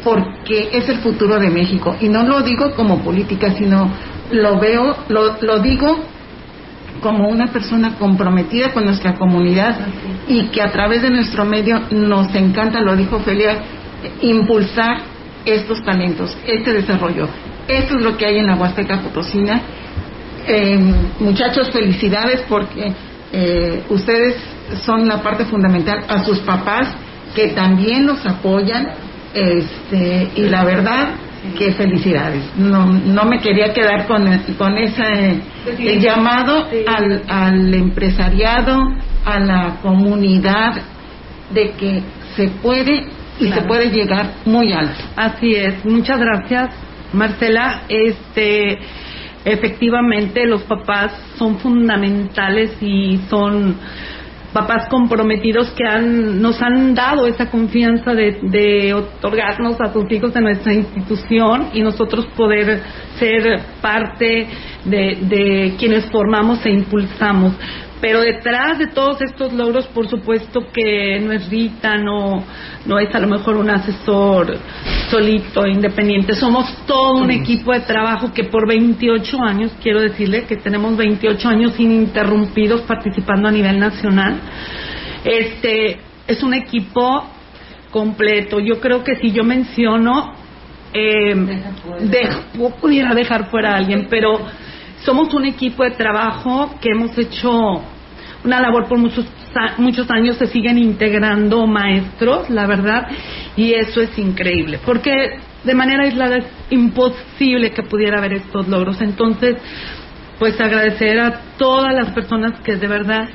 porque es el futuro de México. Y no lo digo como política, sino lo veo, lo, digo como una persona comprometida con nuestra comunidad y que a través de nuestro medio nos encanta, lo dijo Felia, impulsar estos talentos, este desarrollo. Esto es lo que hay en la Huasteca Potosina. Eh, muchachos, felicidades porque eh, ustedes son la parte fundamental a sus papás que también los apoyan este, y la verdad que felicidades. No, no me quería quedar con, con ese llamado al, al empresariado, a la comunidad, de que se puede y se puede llegar muy alto. Así es. Muchas gracias, Marcela. Este, efectivamente, los papás son fundamentales y son papás comprometidos que han, nos han dado esa confianza de, de, otorgarnos a sus hijos de nuestra institución y nosotros poder ser parte de, de quienes formamos e impulsamos. Pero detrás de todos estos logros, por supuesto que no es Rita, no, no es a lo mejor un asesor solito, independiente. Somos todo un equipo de trabajo que por 28 años, quiero decirle que tenemos 28 años ininterrumpidos participando a nivel nacional. Este es un equipo completo. Yo creo que si yo menciono, eh, de, pudiera dejar fuera a alguien, pero somos un equipo de trabajo que hemos hecho una labor por muchos muchos años se siguen integrando maestros, la verdad, y eso es increíble, porque de manera aislada es imposible que pudiera haber estos logros. Entonces, pues agradecer a todas las personas que de verdad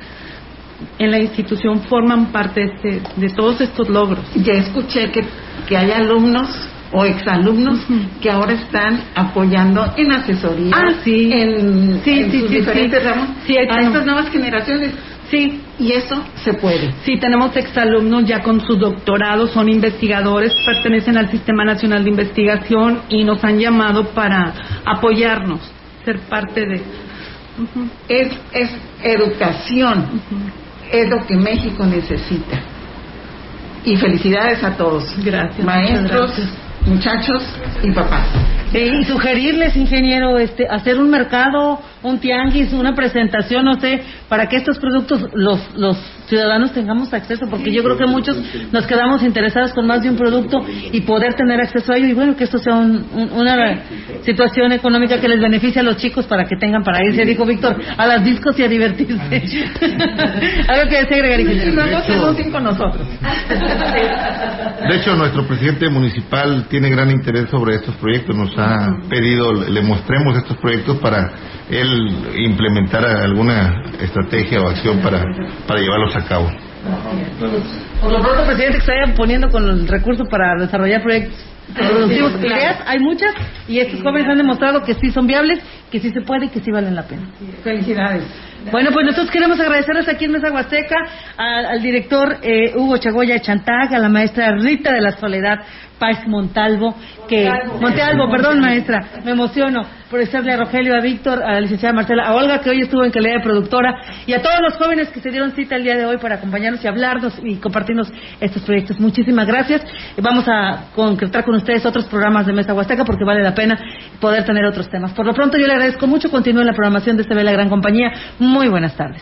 en la institución forman parte de, de todos estos logros. Ya escuché que, que hay alumnos o exalumnos que ahora están apoyando en asesoría, ah, sí. en, sí, en sí, sus diferentes ramos a estas nuevas generaciones. Sí. Y eso se puede. Sí, tenemos exalumnos ya con sus doctorados, son investigadores, pertenecen al Sistema Nacional de Investigación y nos han llamado para apoyarnos, ser parte de. Es, es educación, es lo que México necesita. Y felicidades a todos. Gracias. Maestros, gracias. Muchachos y papás. Eh, y sugerirles, ingeniero, este, hacer un mercado, un tianguis, una presentación, no sé, para que estos productos los, los ciudadanos tengamos acceso, porque yo creo que muchos nos quedamos interesados con más de un producto y poder tener acceso a ello, y bueno, que esto sea un- un- una situación económica que les beneficie a los chicos para que tengan para irse, dijo Víctor, a las discos y a divertirse. Algo que desea agregar, ingeniero. No se anuncien con nosotros. De hecho, nuestro presidente municipal tiene gran interés sobre estos proyectos. Nos ha pedido le mostremos estos proyectos para él implementar alguna estrategia o acción para, para llevarlos a cabo. Por lo pronto, presidente, que se vayan poniendo con el recurso para desarrollar proyectos productivos. Sí, claro. Ideas hay muchas y estos jóvenes han demostrado que sí son viables, que sí se puede y que sí valen la pena. Felicidades. Bueno, pues nosotros queremos agradecerles aquí en Mesa Huasteca al, al director eh, Hugo Chagoya Chantag, a la maestra Rita de la Soledad Paz Montalvo, que Montalvo. Montalvo, perdón maestra, me emociono por estarle a Rogelio, a Víctor, a la licenciada Marcela, a Olga que hoy estuvo en calidad de productora y a todos los jóvenes que se dieron cita el día de hoy para acompañarnos y hablarnos y compartirnos estos proyectos. Muchísimas gracias. Vamos a concretar con ustedes otros programas de Mesa Huasteca porque vale la pena poder tener otros temas. Por lo pronto yo le agradezco mucho. Continúe la programación de este La Gran Compañía. Muy buenas tardes.